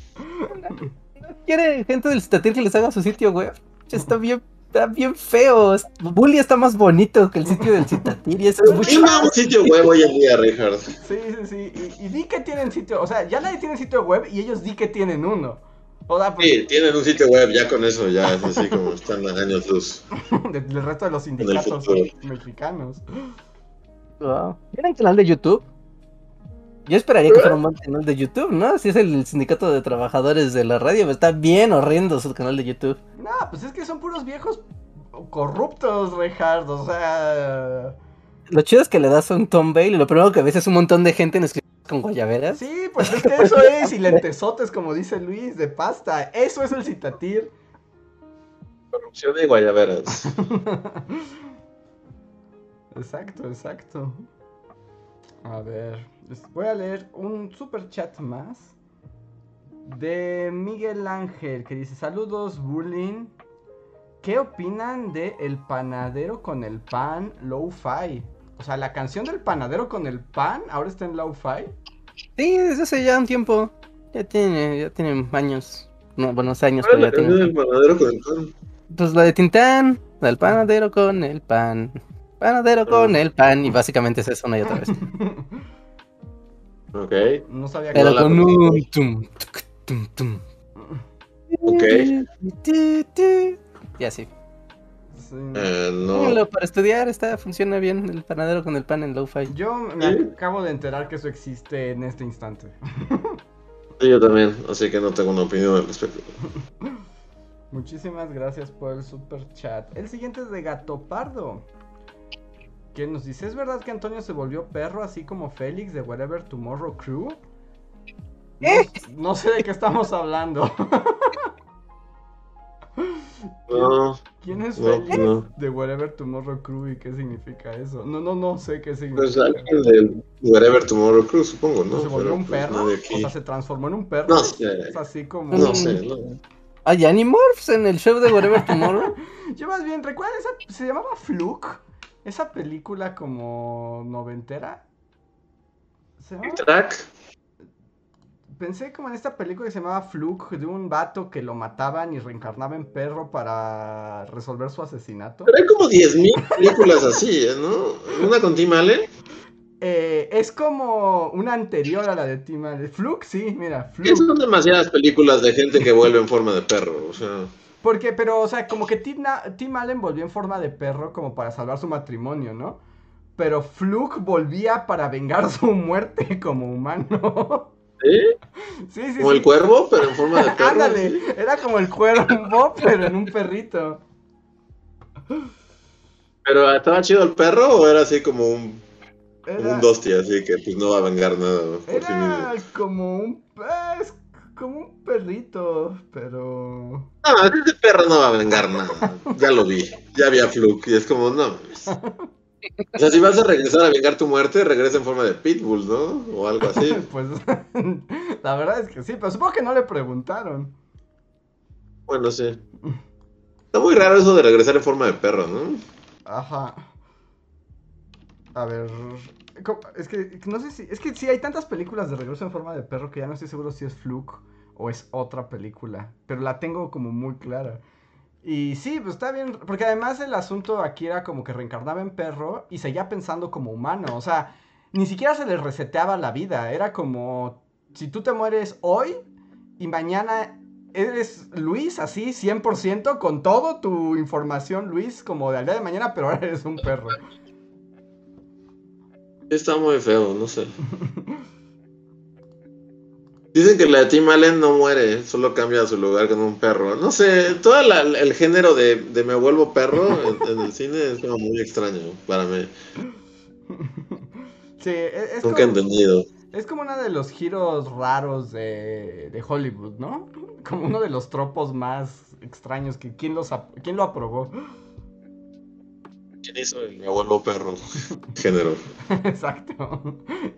¿Quiere gente del Citatir que les haga su sitio web? Está bien, está bien feo. Bully está más bonito que el sitio del Citatir y eso es mucho ¿Quién va a un sitio web hoy en día, Richard? Sí, sí, sí, y, y di que tienen sitio, o sea, ya nadie tiene sitio web y ellos di que tienen uno. O sea, porque Sí, tienen un sitio web, ya con eso, ya es así como están a años luz. de- del resto de los sindicatos mexicanos. Wow. ¿Tienen canal de YouTube? Yo esperaría que fuera un buen canal de YouTube, ¿no? Si es el sindicato de trabajadores de la radio, está bien horrendo su canal de YouTube. No, pues es que son puros viejos corruptos, Richard, o sea... Lo chido es que le das un thumbnail y lo primero que ves es un montón de gente en con guayaberas. Sí, pues es que eso es, y lentesotes, como dice Luis, de pasta. Eso es el citatir. Corrupción y guayaberas. Exacto, exacto. A ver, les voy a leer un super chat más de Miguel Ángel que dice: Saludos, Bullying. ¿Qué opinan de El panadero con el pan low-fi? O sea, la canción del panadero con el pan ahora está en low-fi. Sí, desde hace ya un tiempo. Ya tiene, ya tiene años. No, buenos años, ¿Cuál pero es ya la canción tiene. del panadero con el pan? Pues la de Tintán, la del panadero con el pan. Panadero con el pan. Y básicamente es eso una y otra vez. Ok, No sabía que. Pero con conozco. un tum, tuc, tum, tum. ok. Y así. Sí. Eh, no. Para estudiar, está, funciona bien el panadero con el pan en lo-fi. Yo me acabo de enterar que eso existe en este instante. Sí, yo también, así que no tengo una opinión al respecto. Muchísimas gracias por el super chat. El siguiente es de Gato Pardo. Que nos dice, ¿es verdad que Antonio se volvió perro así como Félix de Whatever Tomorrow Crew? No, no sé de qué estamos hablando. No, ¿Quién es no, Félix no. de Whatever Tomorrow Crew y qué significa eso? No, no, no sé qué Pues significa. alguien de Wherever Tomorrow Crew, supongo, ¿no? ¿Se volvió Pero, un pues, perro? O sea, se transformó en un perro. No sé. Es así como... No sé, no. ¿Hay Animorphs en el show de Whatever Tomorrow? Yo más bien, ¿recuerdan esa? ¿Se llamaba Fluke? Esa película como noventera. ¿Se? Track. Pensé como en esta película que se llamaba Fluke, de un vato que lo mataban y reencarnaba en perro para resolver su asesinato. Pero hay como 10.000 películas así. ¿no? Una con Tim Allen. Eh, es como una anterior a la de Tim Allen. Fluke, sí, mira, Fluke. son demasiadas películas de gente que vuelve en forma de perro, o sea. Porque, pero, o sea, como que Tim, Tim Allen volvió en forma de perro como para salvar su matrimonio, ¿no? pero Fluke volvía para vengar su muerte como humano. ¿Sí? Sí, sí, Como sí. el cuervo, pero en forma de perro. Ándale, ¿sí? era como el cuervo, pero en un perrito. Pero ¿estaba chido el perro o era así como un, Era, un dosti, así que pues no va a vengar nada por sí mismo? era como un es como un perrito, pero No, ese perro no va a vengar nada. Ya lo vi. Ya vi a Fluke y es como, no. O sea, si vas a regresar a vengar tu muerte, regresa en forma de pitbull, ¿no? O algo así. pues la verdad es que sí, pero supongo que no le preguntaron. Bueno, sí. Está muy raro eso de regresar en forma de perro, ¿no? Ajá. A ver, es que no sé si es que sí hay tantas películas de regreso en forma de perro que ya no estoy seguro si es Fluke o es otra película, pero la tengo como muy clara. Y sí, pues está bien, porque además el asunto aquí era como que reencarnaba en perro y seguía pensando como humano, o sea, ni siquiera se le reseteaba la vida, era como si tú te mueres hoy y mañana eres Luis así 100% con todo tu información Luis como de al día de mañana, pero ahora eres un perro. Está muy feo, no sé. Dicen que la de Tim Allen no muere, solo cambia su lugar con un perro. No sé, todo la- el género de, de me vuelvo perro en, en el cine es como muy extraño para mí. Sí, es, es Nunca como, entendido. es como uno de los giros raros de, de Hollywood, ¿no? Como uno de los tropos más extraños que quién los quién lo aprobó. ¿Quién hizo el me vuelvo perro? Género. Exacto.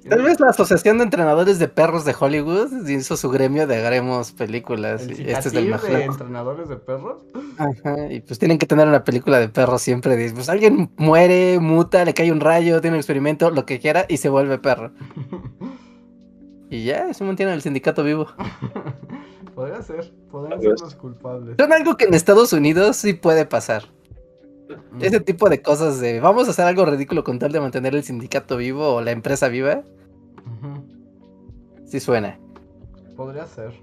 Tal vez la Asociación de Entrenadores de Perros de Hollywood hizo su gremio de haremos películas. El y este es el de entrenadores de perros. Ajá, y pues tienen que tener una película de perros siempre. Pues alguien muere, muta, le cae un rayo, tiene un experimento, lo que quiera, y se vuelve perro. Y ya, eso mantiene el sindicato vivo. Podría ser, podrían A ser los culpables. Son algo que en Estados Unidos sí puede pasar. Ese tipo de cosas de vamos a hacer algo ridículo con tal de mantener el sindicato vivo o la empresa viva, Ujú. sí suena. Podría ser.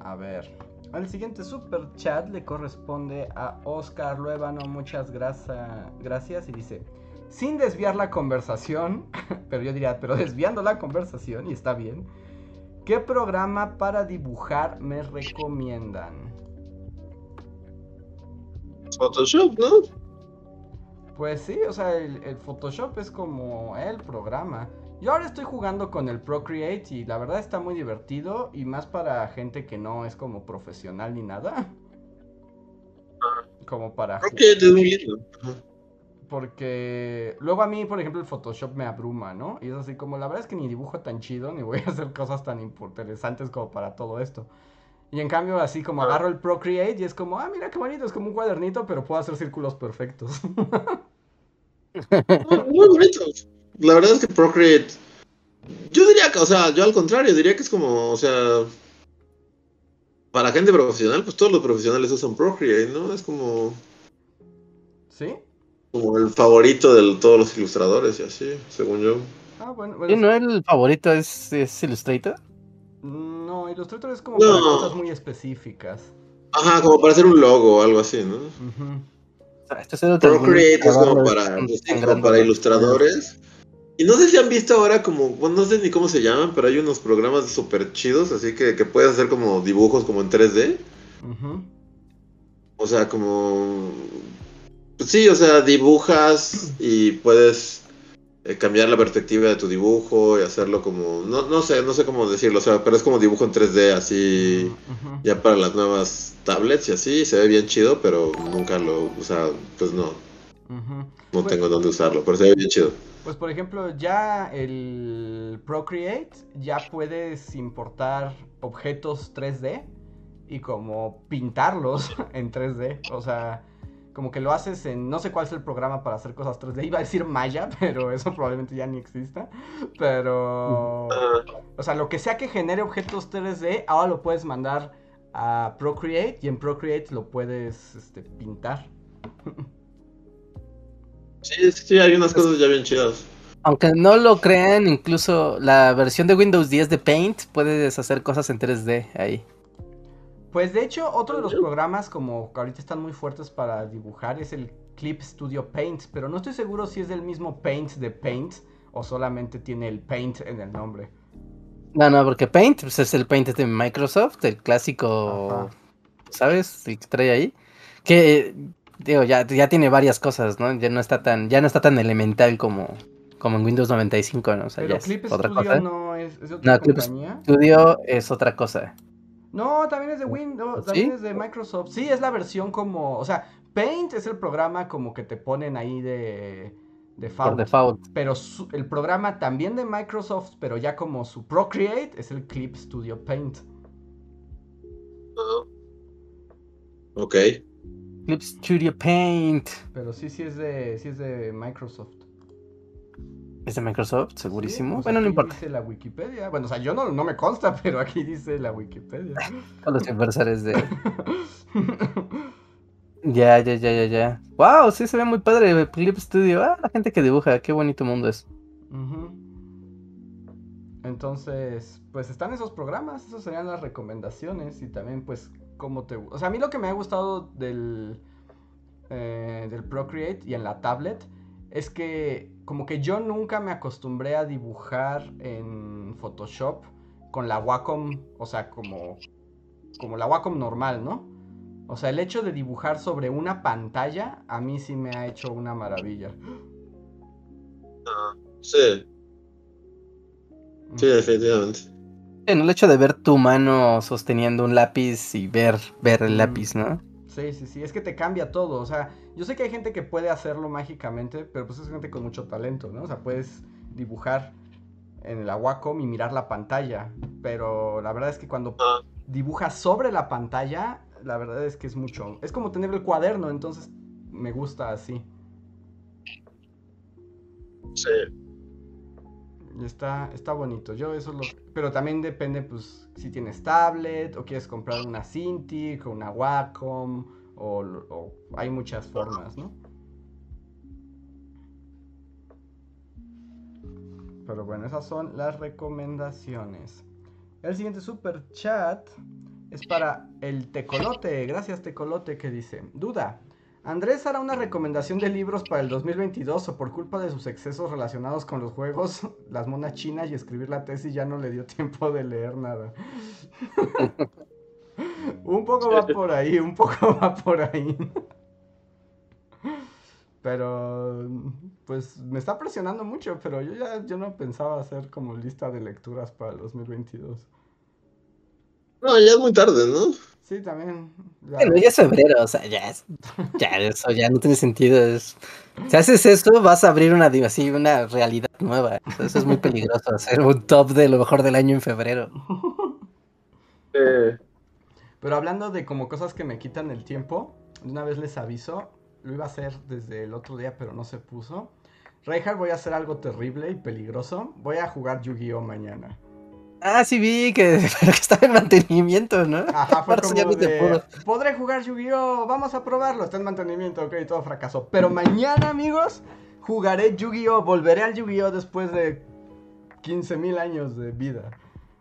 A ver. El siguiente super chat le corresponde a Oscar Luevano. Muchas gracias. Y dice: Sin desviar la conversación, pero yo diría, pero desviando la conversación, y está bien. ¿Qué programa para dibujar me recomiendan? Photoshop, ¿no? Pues sí, o sea, el, el Photoshop es como el programa. Yo ahora estoy jugando con el Procreate y la verdad está muy divertido y más para gente que no es como profesional ni nada. Como para... Que es muy lindo. Porque luego a mí, por ejemplo, el Photoshop me abruma, ¿no? Y es así como, la verdad es que ni dibujo tan chido, ni voy a hacer cosas tan interesantes como para todo esto. Y en cambio, así como agarro el Procreate y es como, ah, mira qué bonito, es como un cuadernito, pero puedo hacer círculos perfectos. Muy, muy bonito. La verdad es que Procreate. Yo diría que, o sea, yo al contrario, diría que es como, o sea. Para gente profesional, pues todos los profesionales usan Procreate, ¿no? Es como, ¿Sí? como el favorito de todos los ilustradores y así, según yo. Ah, bueno, bueno. ¿Y no el favorito es, es Illustrator? Illustrator es como No. para cosas muy específicas. Ajá, como para hacer un logo o algo así, ¿no? O sea, otro Procreate es como para, ilustradores. Y no sé si han visto ahora como, bueno, no sé ni cómo se llaman, pero hay unos programas súper chidos, así que, que puedes hacer como dibujos como en 3D. Ujú. O sea, como... Pues sí, o sea, dibujas y puedes eh, cambiar la perspectiva de tu dibujo y hacerlo como... No, no sé, no sé cómo decirlo, o sea, pero es como dibujo en 3D, así ya para las nuevas tablets y así, se ve bien chido, pero nunca lo... O sea, pues no, no Pues- tengo dónde usarlo, pero se ve bien chido. Pues por ejemplo, ya el Procreate ya puedes importar objetos 3D y como pintarlos en 3D. O sea, como que lo haces en no sé cuál es el programa para hacer cosas 3D. Iba a decir Maya, pero eso probablemente ya ni exista. Pero o sea, lo que sea que genere objetos 3D, ahora lo puedes mandar a Procreate y en Procreate lo puedes este, pintar. sí, sí, hay unas cosas ya bien chidas. Aunque no lo crean, incluso la versión de Windows 10 de Paint puedes hacer cosas en 3D ahí. Pues de hecho, otro de los programas como que ahorita están muy fuertes para dibujar es el Clip Studio Paint, pero no estoy seguro si es del mismo Paint de Paint o solamente tiene el Paint en el nombre. No, no, porque Paint pues, es el Paint de Microsoft, el clásico, ¿sabes? El que trae ahí. Que digo, ya, ya tiene varias cosas, ¿no? Ya no está tan, ya no está tan elemental como, como en Windows 95, ¿no? O sea, Pero Clip Studio no es, es otra no, compañía. Clip Studio es otra cosa. No, también es de Windows, también es de Microsoft. Sí, es la versión como, o sea, Paint es el programa como que te ponen ahí de default. Por default. Pero el programa también de Microsoft, pero ya como su Procreate, es el Clip Studio Paint. Ok. Clip Studio Paint. Pero sí, sí es de, sí es de Microsoft. ¿Es de Microsoft? ¿Segurísimo? Pues bueno, no importa. dice la Wikipedia. Bueno, o sea, yo no, no me consta, pero aquí dice la Wikipedia. Con los inversores de... Ya, ya, ya, ya, ya. Wow, sí se ve muy padre Clip Studio. Ah, la gente que dibuja, qué bonito mundo es. Entonces, pues están esos programas, esas serían las recomendaciones y también pues cómo te... O sea, a mí lo que me ha gustado del, eh, del Procreate y en la tablet es que como que yo nunca me acostumbré a dibujar en Photoshop con la Wacom, o sea, como, como la Wacom normal, ¿no? O sea, el hecho de dibujar sobre una pantalla a mí sí me ha hecho una maravilla. Ah, sí. Sí, definitivamente. En el hecho de ver tu mano sosteniendo un lápiz y ver, ver el lápiz, ¿no? Sí, sí, sí, es que te cambia todo. O sea, yo sé que hay gente que puede hacerlo mágicamente, pero pues es gente con mucho talento, ¿no? O sea, puedes dibujar en el Wacom y mirar la pantalla, pero la verdad es que cuando ah. dibujas sobre la pantalla la verdad es que es mucho. Es como tener el cuaderno, entonces me gusta así. Sí. Está, está bonito. Yo eso. Pero también depende, pues, si tienes tablet o quieres comprar una Cintiq o una Wacom o, o hay muchas formas, ¿no? Pero bueno, esas son las recomendaciones. El siguiente super chat es para el Tecolote. Gracias, Tecolote, que dice: Duda. Andrés hará una recomendación de libros para el 2022 o por culpa de sus excesos relacionados con los juegos, las monas chinas y escribir la tesis ya no le dio tiempo de leer nada. un poco va por ahí, un poco va por ahí. pero pues me está presionando mucho, pero yo ya yo no pensaba hacer como lista de lecturas para el 2022. No, ya es muy tarde, ¿no? Sí, también. Bueno, ya es febrero, o sea, ya es, ya eso ya no tiene sentido. si haces eso, vas a abrir una así, una realidad nueva. Eso es muy peligroso, hacer un top de lo mejor del año en febrero. Pero hablando de como cosas que me quitan el tiempo, una vez les aviso, lo iba a hacer desde el otro día, pero no se puso. Reinhardt, voy a hacer algo terrible y peligroso. Voy a jugar Yu-Gi-Oh mañana. Ah, sí vi que, estaba en mantenimiento, ¿no? Ajá, fue como de, podré jugar Yu-Gi-Oh, vamos a probarlo, está en mantenimiento, ok, todo fracasó. Pero mañana, amigos, jugaré Yu-Gi-Oh, volveré al Yu-Gi-Oh después de 15.000 años de vida.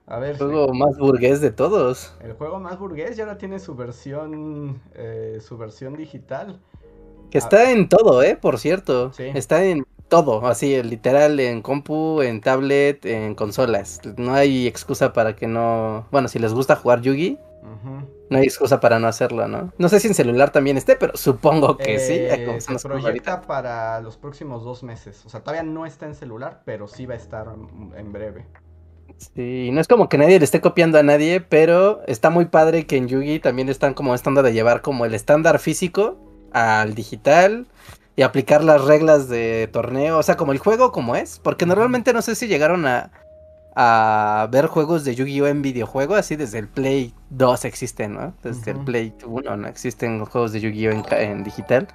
A ver. El juego más burgués de todos. El juego más burgués y ahora tiene su versión, eh, su versión digital. Que está en todo, ¿eh? Por cierto. Sí. Está en todo, así, literal, en compu, en tablet, en consolas. No hay excusa para que no. Bueno, si les gusta jugar Yugi, no hay excusa para no hacerlo, ¿no? No sé si en celular también esté, pero supongo que sí. Eh, se proyecta para los próximos dos meses. O sea, todavía no está en celular, pero sí va a estar en breve. Sí, no es como que nadie le esté copiando a nadie, pero está muy padre que en Yugi también están como estándar de llevar como el estándar físico al digital y aplicar las reglas de torneo, o sea, como el juego como es, porque normalmente no sé si llegaron a, a ver juegos de Yu-Gi-Oh en videojuego, así desde el Play 2 existen, ¿no? Desde el Play 1 no existen los juegos de Yu-Gi-Oh en, digital,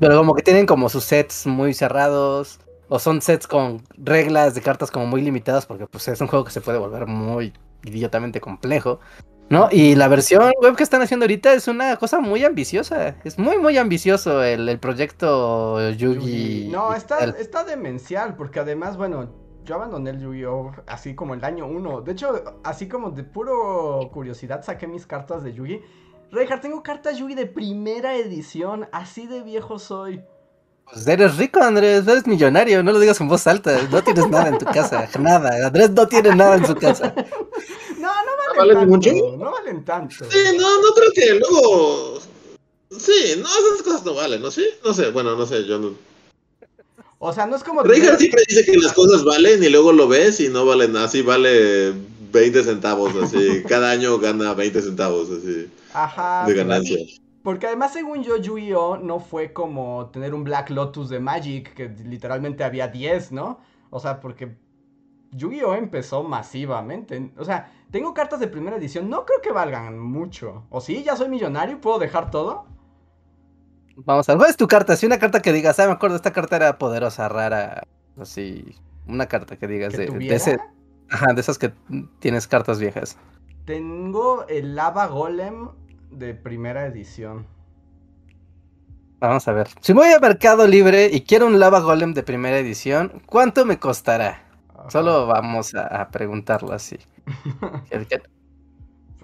pero como que tienen como sus sets muy cerrados, o son sets con reglas de cartas como muy limitadas, porque pues es un juego que se puede volver muy idiotamente complejo. ¿No? Y la versión web que están haciendo ahorita es una cosa muy ambiciosa. Es muy, muy ambicioso el, proyecto Yugi. No, está, está demencial, porque además, bueno, yo abandoné el Yu-Gi-Oh! así como el año 1. De hecho, así como de puro curiosidad saqué mis cartas de Yugi. Reinhardt, tengo cartas Yugi de primera edición. Así de viejo soy. Pues eres rico, Andrés, eres millonario, no lo digas en voz alta, no tienes nada en tu casa, nada, Andrés no tiene nada en su casa. No, no valen, tanto, mucho? no valen tanto. Sí, no, no creo que luego... Sí, no, esas cosas no valen, ¿no? Sí, no sé, bueno, no sé, yo no... O sea, no es como... Reinhardt siempre dice que las cosas valen y luego lo ves y no valen, así vale 20 centavos, así, cada año gana 20 centavos, así, Ajá, de ganancias. Porque además, según yo, Yu-Gi-Oh! no fue como tener un Black Lotus de Magic, que literalmente había 10, ¿no? O sea, porque Yu-Gi-Oh! empezó masivamente. O sea, tengo cartas de primera edición, no creo que valgan mucho. ¿O sí? ¿Ya soy millonario? ¿Puedo dejar todo? Vamos a ver, ¿cuál es tu carta? Si una carta que digas, ah, me acuerdo, esta carta era poderosa, rara, así, una carta que digas de, de, ese, ajá, de esas que tienes cartas viejas. Tengo el Lava Golem de primera edición. Vamos a ver. Si voy a Mercado Libre y quiero un Lava Golem de primera edición, ¿cuánto me costará? Solo vamos a, preguntarlo así.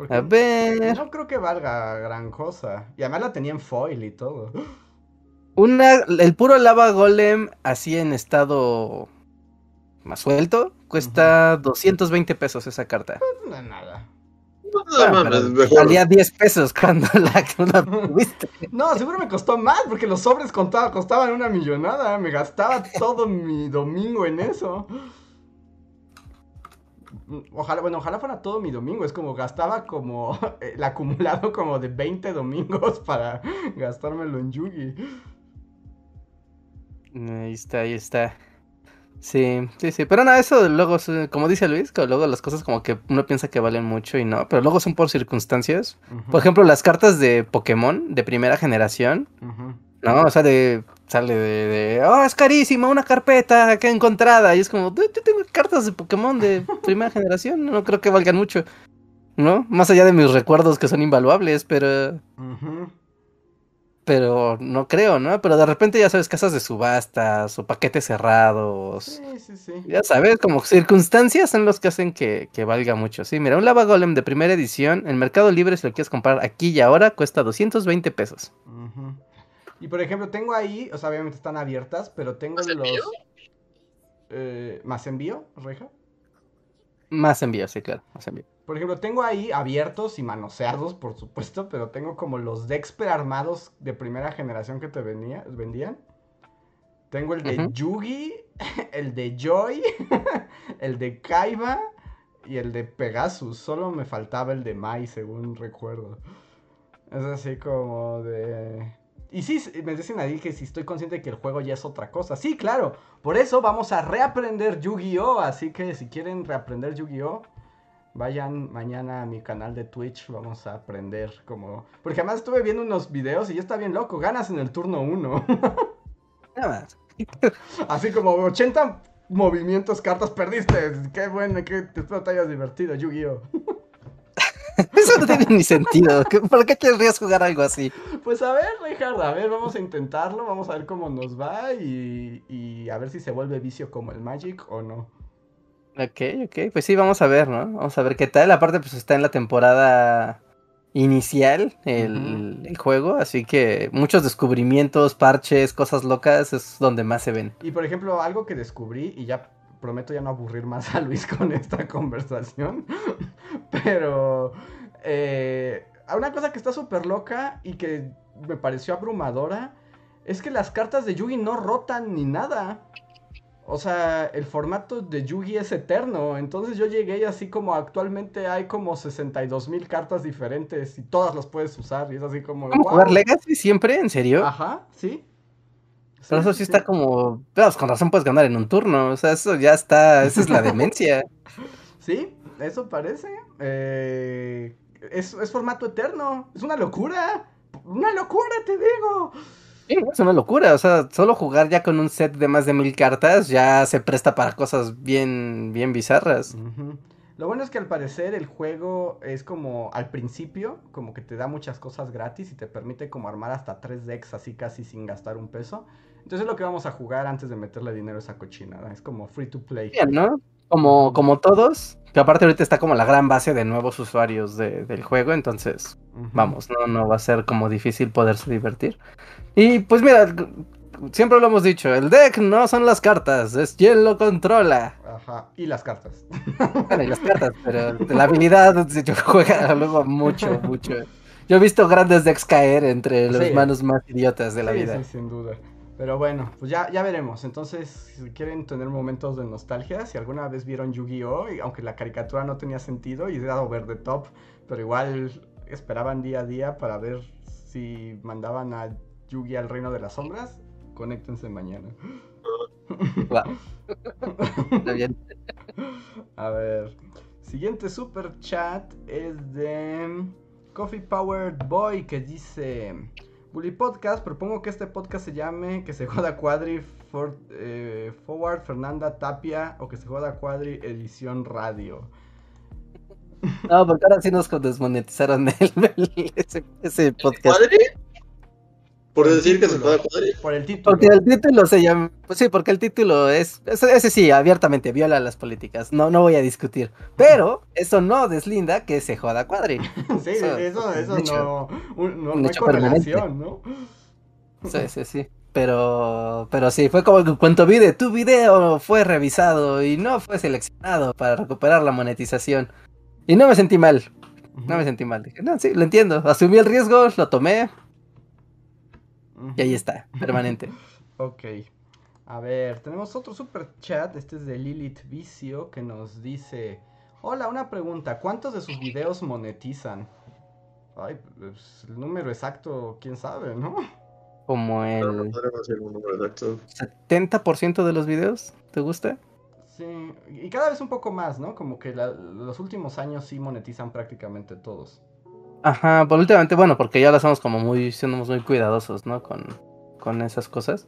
a ver. No creo que valga gran cosa. Y además la tenía en foil y todo. Una, el puro Lava Golem, así en estado más suelto, cuesta 220 pesos esa carta. Pues no, nada. No, Salía 10 pesos cuando la, tuviste. No, seguro me costó más porque los sobres costaban una millonada. Me gastaba todo mi domingo en eso. Ojalá, bueno, ojalá fuera todo mi domingo. Es como gastaba como el acumulado como de 20 domingos para gastármelo en Yugi. Ahí está, ahí está. Sí, sí, sí, pero no, eso luego, como dice Luis, que luego las cosas como que uno piensa que valen mucho y no, pero luego son por circunstancias. Por ejemplo, las cartas de Pokémon de primera generación, ¿no? O sea, de, sale de, oh, es carísima, una carpeta que encontrada, y es como, yo tengo cartas de Pokémon de primera generación, no creo que valgan mucho, ¿no? Más allá de mis recuerdos que son invaluables, pero pero no creo, ¿no? Pero de repente ya sabes, casas de subastas o paquetes cerrados. Sí, sí, sí. Ya sabes, como circunstancias son los que hacen que, valga mucho. Sí, mira, un Lava Golem de primera edición en Mercado Libre, si lo quieres comprar aquí y ahora, cuesta 220 pesos. Y por ejemplo, tengo ahí, o sea, obviamente están abiertas, pero tengo ¿Más los. Envío? Eh, ¿Más envío, Reja? Más envío, sí, claro, más envío. Por ejemplo, tengo ahí abiertos y manoseados, por supuesto, pero tengo como los decks prearmados de primera generación que te venía, vendían. Tengo el de Yugi, el de Joy, el de Kaiba y el de Pegasus. Solo me faltaba el de Mai, según recuerdo. Es así como de... Y sí, me dicen ahí que si estoy consciente de que el juego ya es otra cosa. Sí, claro. Por eso vamos a reaprender Yu-Gi-Oh! Así que si quieren reaprender Yu-Gi-Oh! Vayan mañana a mi canal de Twitch, vamos a aprender como... Porque además estuve viendo unos videos y ya está bien loco, ganas en el turno 1. Así como 80 movimientos, cartas, perdiste. Qué bueno, que espero te hayas divertido, Yu-Gi-Oh! Eso no tiene ni sentido. ¿Por qué querrías jugar algo así? Pues a ver, Richard, a ver, vamos a intentarlo, vamos a ver cómo nos va y, y a ver si se vuelve vicio como el Magic o no. Ok, ok, pues sí, vamos a ver, ¿no? Vamos a ver qué tal. Aparte, pues está en la temporada inicial el, juego, así que muchos descubrimientos, parches, cosas locas es donde más se ven. Y por ejemplo, algo que descubrí, y ya prometo ya no aburrir más a Luis con esta conversación, pero eh, una cosa que está súper loca y que me pareció abrumadora es que las cartas de Yugi no rotan ni nada. O sea, el formato de Yugi es eterno. Entonces yo llegué así como actualmente hay como 62 mil cartas diferentes y todas las puedes usar. Y es así como. ¿Cómo jugar Legacy siempre? ¿En serio? Ajá, sí. Pero eso sí, está como. Pues, con razón puedes ganar en un turno. O sea, eso ya está. Esa es la demencia. sí, eso parece. Eh, es, es formato eterno. Es una locura. Una locura, te digo es una locura, o sea, solo jugar ya con un set de más de mil cartas ya se presta para cosas bien, bien bizarras. Lo bueno es que al parecer el juego es como al principio, como que te da muchas cosas gratis y te permite como armar hasta tres decks así casi sin gastar un peso. Entonces es lo que vamos a jugar antes de meterle dinero a esa cochinada, es como free to play. Bien, ¿no? como, como todos, que aparte ahorita está como la gran base de nuevos usuarios del juego, entonces, vamos, no, no va a ser como difícil poderse divertir. Y pues mira, siempre lo hemos dicho, el deck no son las cartas, es quien lo controla. Ajá, y las cartas. Bueno, y las cartas, pero la habilidad juega luego mucho, mucho. Yo he visto grandes decks caer entre los manos más idiotas de la vida. Sí, sin duda. Pero bueno, pues ya, ya veremos. Entonces, si quieren tener momentos de nostalgia, si alguna vez vieron Yu-Gi-Oh, aunque la caricatura no tenía sentido y era over the top, pero igual esperaban día a día para ver si mandaban a Yugi al reino de las sombras, conéctense mañana. Está bien. A ver, siguiente super chat es de Coffee Powered Boy que dice Bully Podcast, propongo que este podcast se llame Que se joda Cuadri eh, Forward Fernanda Tapia o que se joda Cuadri Edición Radio. No, porque ahora sí nos desmonetizaron el, ese, podcast. ¿Cuadri? Por decir que se puede Por el título. Porque el título se llama. Pues sí, porque el título es. Ese, sí, abiertamente viola las políticas. No, no voy a discutir. Pero eso no deslinda que se joda cuadri. sí, eso, eso, no. no, no hay correlación, ¿no? Sí, sí, sí. Pero, pero sí, fue como que cuando vi de tu video fue revisado y no fue seleccionado para recuperar la monetización. Y no me sentí mal. No me sentí mal. Dije, no, sí, lo entiendo. Asumí el riesgo, lo tomé. Y ahí está, permanente. ok. A ver, tenemos otro super chat. Este es de Lilith Vicio que nos dice: Hola, una pregunta. ¿Cuántos de sus videos monetizan? Ay, pues, el número exacto, quién sabe, ¿no? Como el 70% de los videos, ¿te gusta? Sí, y cada vez un poco más, ¿no? Como que los últimos años sí monetizan prácticamente todos. Ajá, por últimamente, bueno, porque ya lo somos como muy, somos muy cuidadosos, ¿no? Con, con esas cosas.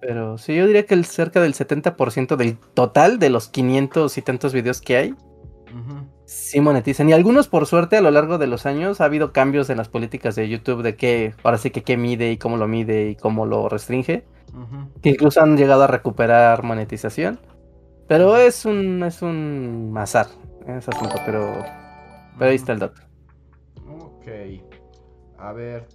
Pero sí, yo diría que el cerca del 70% del total de los 500 y tantos videos que hay, sí monetizan. Y algunos, por suerte, a lo largo de los años ha habido cambios en las políticas de YouTube de qué, ahora sí que qué mide y cómo lo mide y cómo lo restringe. Que incluso han llegado a recuperar monetización. Pero es un, es un mazar ese asunto, pero, pero ahí está el dato. Ok. A ver.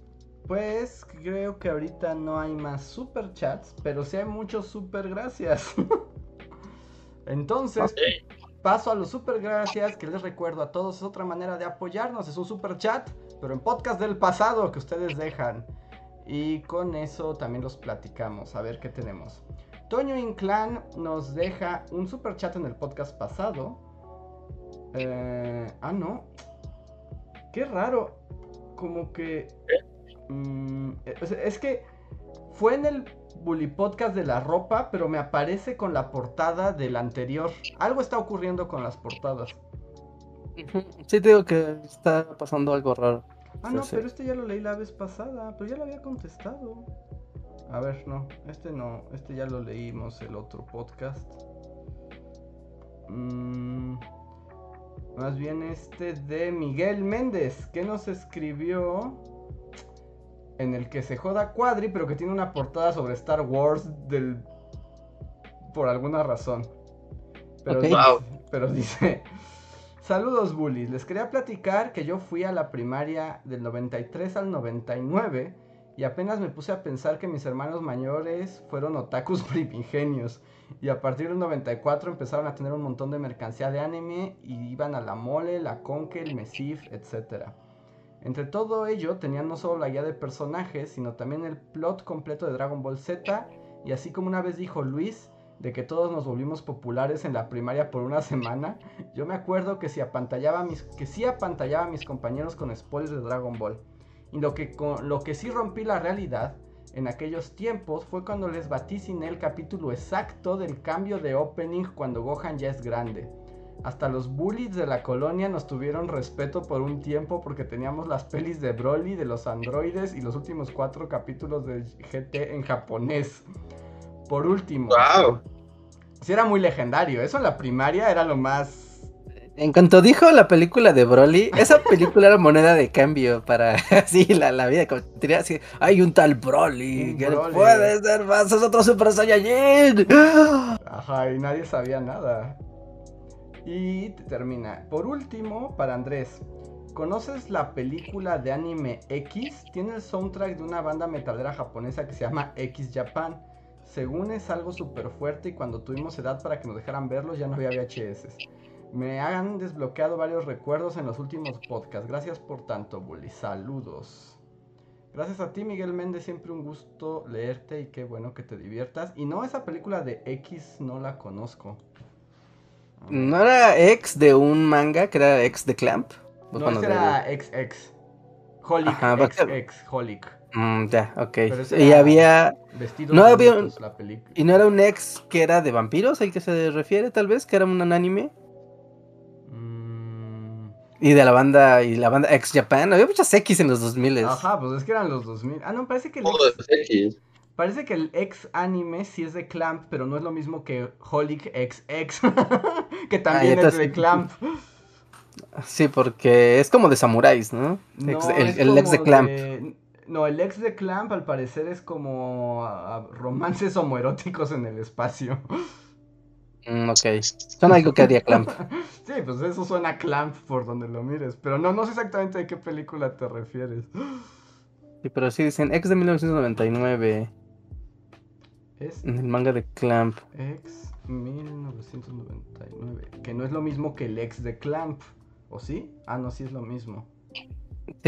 Pues creo que ahorita no hay más super chats, pero sí hay muchos super gracias. Entonces, paso a los super gracias que les recuerdo a todos es otra manera de apoyarnos, es un super chat, pero en podcast del pasado que ustedes dejan. Y con eso también los platicamos, a ver qué tenemos. Toño Inclán nos deja un super chat en el podcast pasado. Eh, ah, no. Qué raro como que... Mm, es que fue en el Bully Podcast de la ropa, pero me aparece con la portada del anterior. Algo está ocurriendo con las portadas. Sí, te digo que está pasando algo raro. Ah, no, pero este ya lo leí la vez pasada, pero ya lo había contestado. A ver, no, este no, este ya lo leímos el otro podcast. Mmm... Más bien este de Miguel Méndez, que nos escribió en el que se joda Cuadri, pero que tiene una portada sobre Star Wars del por alguna razón. Pero, dice, pero dice, saludos bullies, les quería platicar que yo fui a la primaria del 93 al 99 y apenas me puse a pensar que mis hermanos mayores fueron otakus primigenios. Y a partir del 94 empezaron a tener un montón de mercancía de anime y iban a la mole, la conque, el mesif, etc. Entre todo ello tenían no solo la guía de personajes, sino también el plot completo de Dragon Ball Z. Y así como una vez dijo Luis, de que todos nos volvimos populares en la primaria por una semana, yo me acuerdo que, si apantallaba mis, que sí apantallaba a mis compañeros con spoilers de Dragon Ball. Y lo que, con, lo que sí rompí la realidad en aquellos tiempos fue cuando les vaticiné el capítulo exacto del cambio de opening cuando Gohan ya es grande. Hasta los bullies de la colonia nos tuvieron respeto por un tiempo porque teníamos las pelis de Broly, de los androides y los últimos cuatro capítulos de GT en japonés. Por último. ¡Wow! Sí, era muy legendario. Eso en la primaria era lo más en cuanto dijo la película de Broly, esa película era moneda de cambio para así la, la vida. Como, así, hay un tal Broly que puede ser más, es otro Super Saiyajin. Ajá, y nadie sabía nada. Y termina. Por último, para Andrés. ¿Conoces la película de anime X? Tiene el soundtrack de una banda metalera japonesa que se llama X Japan. Según es algo súper fuerte y cuando tuvimos edad para que nos dejaran verlos ya no había VHS. Me han desbloqueado varios recuerdos en los últimos podcasts. Gracias por tanto, Bully. Saludos. Gracias a ti, Miguel Méndez. Siempre un gusto leerte y qué bueno que te diviertas. Y no, esa película de X no la conozco. ¿No era ex de un manga que era ex de Clamp? No, ese era XX. Holic, Ajá, ser- XX, Holic. Mm, ya, ok. Y había... No había la película. ¿Y no era un ex que era de vampiros, al que se refiere tal vez? Que era un anime. Y de la banda, y la banda X Japan. Había muchas X en los 2000. Ajá, pues es que eran los 2000. Ah, no, parece que el ex, X. parece que el ex anime sí es de Clamp, pero no es lo mismo que Holic XX, que también Ah, es de Clamp. Sí, porque es como de samuráis, ¿no? No, Ex- el, ex de Clamp. de- No, el ex de Clamp al parecer es como ah, romances homoeróticos en el espacio. Mm, ok. Son algo que haría Clamp. Sí, pues eso suena a Clamp por donde lo mires, pero no, no sé exactamente de qué película te refieres. Sí, pero sí dicen ex de 1999. Es En el manga de Clamp. ex 1999, que no es lo mismo que el ex de Clamp, ¿o sí? Ah, no, sí es lo mismo. Sí,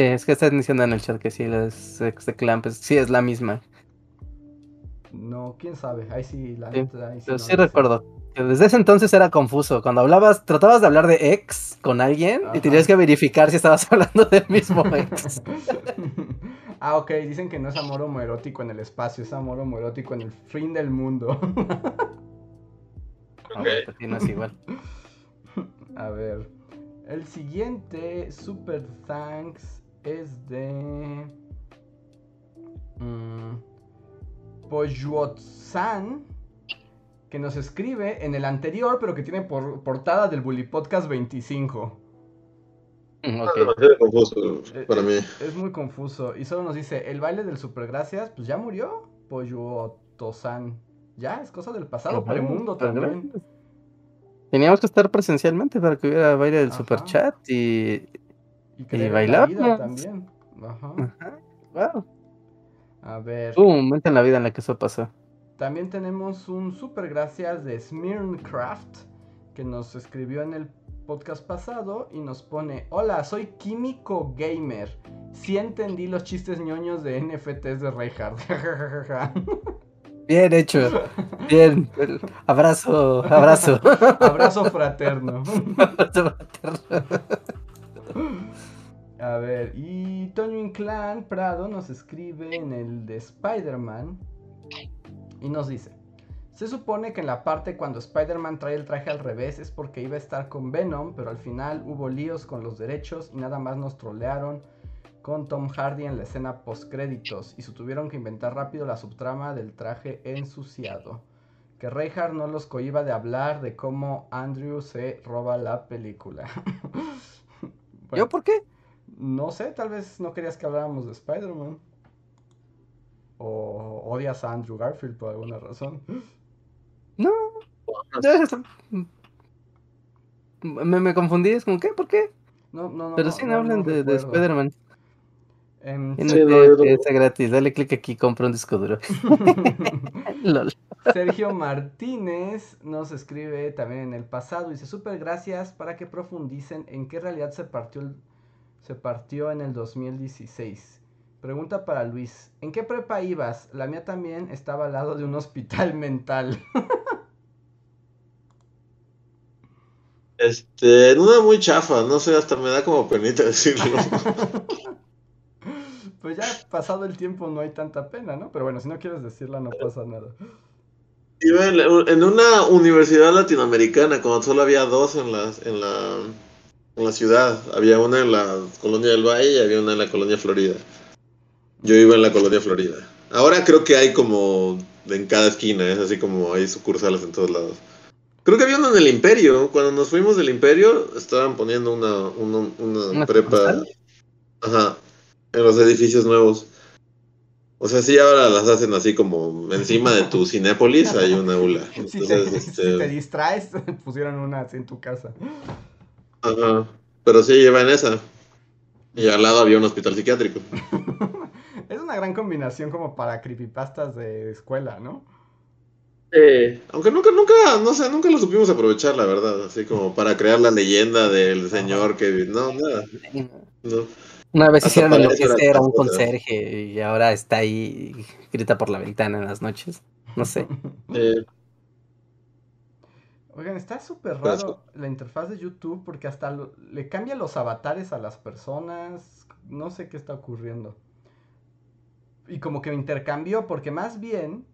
es que están diciendo en el chat que sí, la es ex de Clamp. es- sí, es la misma. No, quién sabe, ahí sí, la Sí, neta, ahí sí no recuerdo. que Desde ese entonces era confuso. Cuando hablabas, tratabas de hablar de ex con alguien Ajá. y tenías que verificar si estabas hablando del mismo ex. ah, ok, dicen que no es amor homoerótico en el espacio, es amor homoerótico en el fin del mundo. No, pues sí, no es igual. A ver. El siguiente Super Thanks es de. Mm, Poyuotsan, que nos escribe en el anterior, pero que tiene por portada del Bully Podcast 25. Mm, Es ok. demasiado confuso Eh, para mí. Es muy confuso. Y solo nos dice: el baile del Super Gracias, pues ya murió. Poyuotosan. Ya, es cosa del pasado, premundo pero también. Teníamos que estar presencialmente para que hubiera baile del Ajá. super chat y. Y, la bailar, también. Ajá. Ajá. Wow. A ver. Hubo un momento en la vida en la que eso pasó. También tenemos un super gracias de Smirncraft que nos escribió en el podcast pasado y nos pone, hola, soy Químico Gamer. Sí entendí los chistes ñoños de NFTs de Reinhardt. Bien hecho. Bien. Abrazo, abrazo. Abrazo fraterno. Abrazo fraterno. A ver, y Toño Inclán Prado nos escribe en el de Spider-Man y nos dice, se supone que en la parte cuando Spider-Man trae el traje al revés es porque iba a estar con Venom, pero al final hubo líos con los derechos y nada más nos trolearon con Tom Hardy en la escena post créditos y se tuvieron que inventar rápido la subtrama del traje ensuciado. Que Reinhardt no los cohiba de hablar de cómo Andrew se roba la película. Bueno, ¿Yo por qué? No sé, tal vez no querías que habláramos de Spider-Man. O odias a Andrew Garfield por alguna razón. Me, me confundí, es como, ¿qué? ¿Por qué? No, no, no. Pero no, sí, no, no, hablan no de, de. Spider-Man. No Sí, no, no- está gratis, dale clic aquí, compra un disco duro. Lol. Sergio Martínez nos escribe también en el pasado. Dice, súper gracias para que profundicen en qué realidad se partió, el- se partió en el 2016. Pregunta para Luis, ¿en qué prepa ibas? La mía también estaba al lado de un hospital mental. Este, en una muy chafa, no sé, hasta me da como penita decirlo. pues ya pasado el tiempo no hay tanta pena, ¿no? Pero bueno, si no quieres decirla no pasa nada. Iba en, una universidad latinoamericana, cuando solo había dos en la, en la, en la ciudad. Había una en la colonia del Valle y había una en la colonia Florida. Yo iba en la colonia Florida. Ahora creo que hay como en cada esquina, es así como hay sucursales en todos lados. Creo que había uno en el Imperio. Cuando nos fuimos del Imperio, estaban poniendo una, una, una ¿Una prepa. sucursal? Ajá. En los edificios nuevos. O sea, sí, ahora las hacen así como encima de tu Cinépolis hay una aula. si, te, este, te, distraes, pusieron una así en tu casa. Ajá. Pero sí llevan esa. Y al lado había un hospital psiquiátrico. es una gran combinación como para creepypastas de escuela, ¿no? Eh, aunque nunca, nunca, no sé, nunca lo supimos aprovechar, la verdad. Así como para crear la leyenda del señor que... No, nada. No. Una vez hicieron enloquecer a un conserje y ahora está ahí grita por la ventana en las noches. No sé. Oigan, está súper raro la interfaz de YouTube porque hasta le cambia los avatares a las personas. No sé qué está ocurriendo. Y como que me intercambió porque más bien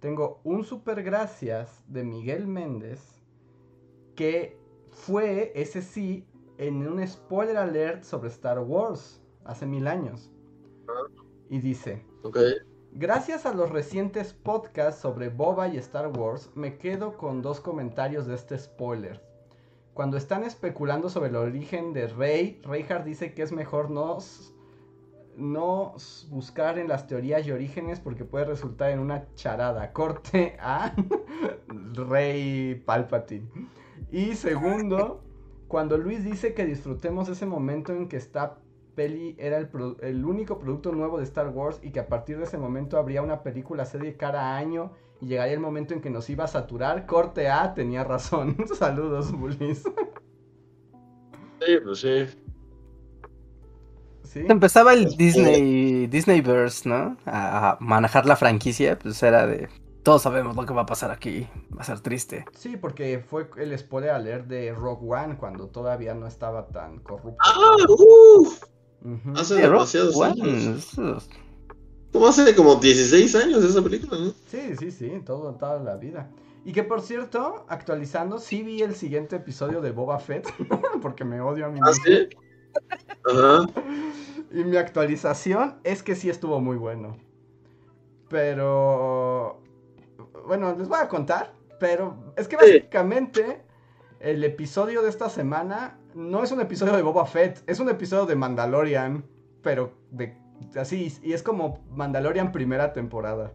tengo un super gracias de Miguel Méndez que fue, ese sí, en un spoiler alert sobre Star Wars hace mil años. Y dice, gracias a los recientes podcasts sobre Boba y Star Wars, me quedo con dos comentarios de este spoiler. Cuando están especulando sobre el origen de Rey, Reinhardt dice que es mejor no, no buscar en las teorías y orígenes porque puede resultar en una charada. Corte a Rey Palpatine. Y segundo, cuando Luis dice que disfrutemos ese momento en que está peli era el, único producto nuevo de Star Wars y que a partir de ese momento habría una película serie cada año y llegaría el momento en que nos iba a saturar. Corte A, tenía razón. Saludos, Bullies. Sí, pues sí. ¿Sí? Empezaba el Disney Disneyverse, ¿no? A, manejar la franquicia, pues era de todos sabemos lo que va a pasar aquí, va a ser triste. Sí, porque fue el spoiler alert de Rogue One cuando todavía no estaba tan corrupto. ¡Ah! ¡Uf! Hace demasiados años. Como hace como 16 años esa película, ¿no? Sí, sí, sí, todo, toda la vida. Y que por cierto, actualizando, sí vi el siguiente episodio de Boba Fett, porque me odio a mí ¿Ah, ¿sí? Ajá. Y mi actualización es que sí estuvo muy bueno. Pero... Bueno, les voy a contar, pero es que básicamente el episodio de esta semana no es un episodio de Boba Fett, es un episodio de Mandalorian, pero de así, y es como Mandalorian primera temporada.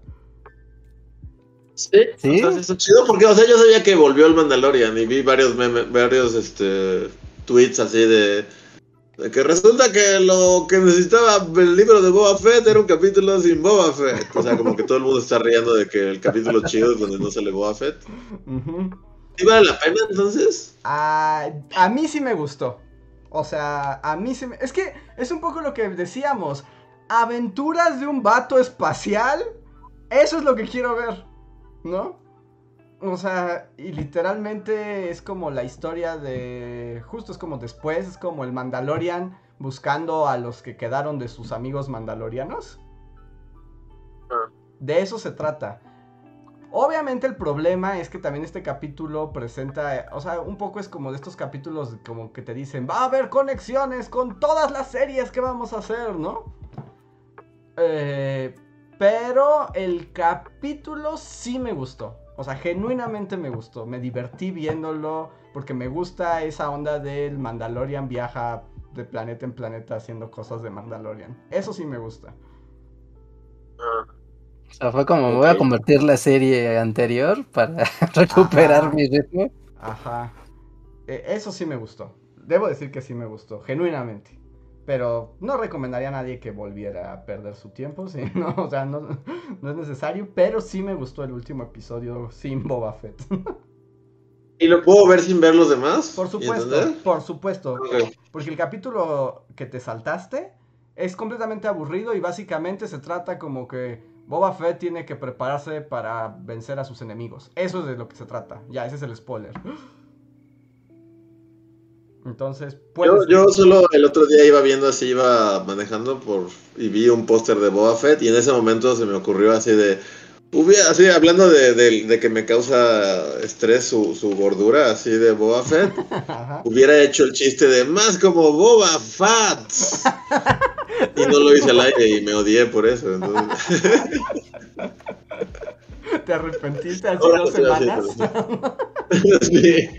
Sí, ¿Sí? O sea, chido porque, o sea, yo sabía que volvió el Mandalorian y vi varios varios este tweets así de, de, que resulta que lo que necesitaba el libro de Boba Fett era un capítulo sin Boba Fett. O sea, como que todo el mundo está riendo de que el capítulo chido es donde no sale Boba Fett. ¿Y vale la pena entonces? A, a mí sí me gustó. O sea, a mí sí me... Es que es un poco lo que decíamos. Aventuras de un vato espacial. Eso es lo que quiero ver. ¿No? O sea, y literalmente es como la historia de... Justo es como después, es como el Mandalorian buscando a los que quedaron de sus amigos mandalorianos. Ah. De eso se trata. Obviamente el problema es que también este capítulo presenta, o sea, un poco es como de estos capítulos como que te dicen, va a haber conexiones con todas las series que vamos a hacer, ¿no? Eh, pero el capítulo sí me gustó. O sea, genuinamente me gustó. Me divertí viéndolo porque me gusta esa onda del Mandalorian viaja de planeta en planeta haciendo cosas de Mandalorian. Eso sí me gusta. Ah. O sea, fue como, voy a convertir la serie anterior para recuperar mi ritmo. Ajá. E, eso sí me gustó. Debo decir que sí me gustó, genuinamente. Pero no recomendaría a nadie que volviera a perder su tiempo, ¿sí? no, o sea, no, es necesario, pero sí me gustó el último episodio sin Boba Fett. ¿Y lo puedo ver sin ver los demás? Por supuesto, por supuesto. Porque el capítulo que te saltaste es completamente aburrido y básicamente se trata como que Boba Fett tiene que prepararse para vencer a sus enemigos. Eso es de lo que se trata. Ya, ese es el spoiler. Entonces, yo, yo, solo el otro día iba viendo así, iba manejando por y vi un póster de Boba Fett y en ese momento se me ocurrió así de, hubiera, así hablando de, que me causa estrés su, gordura así de Boba Fett, hubiera hecho el chiste de más como Boba Fett. Y no lo hice al aire y me odié por eso. ¿Te arrepentiste hace dos semanas? sí.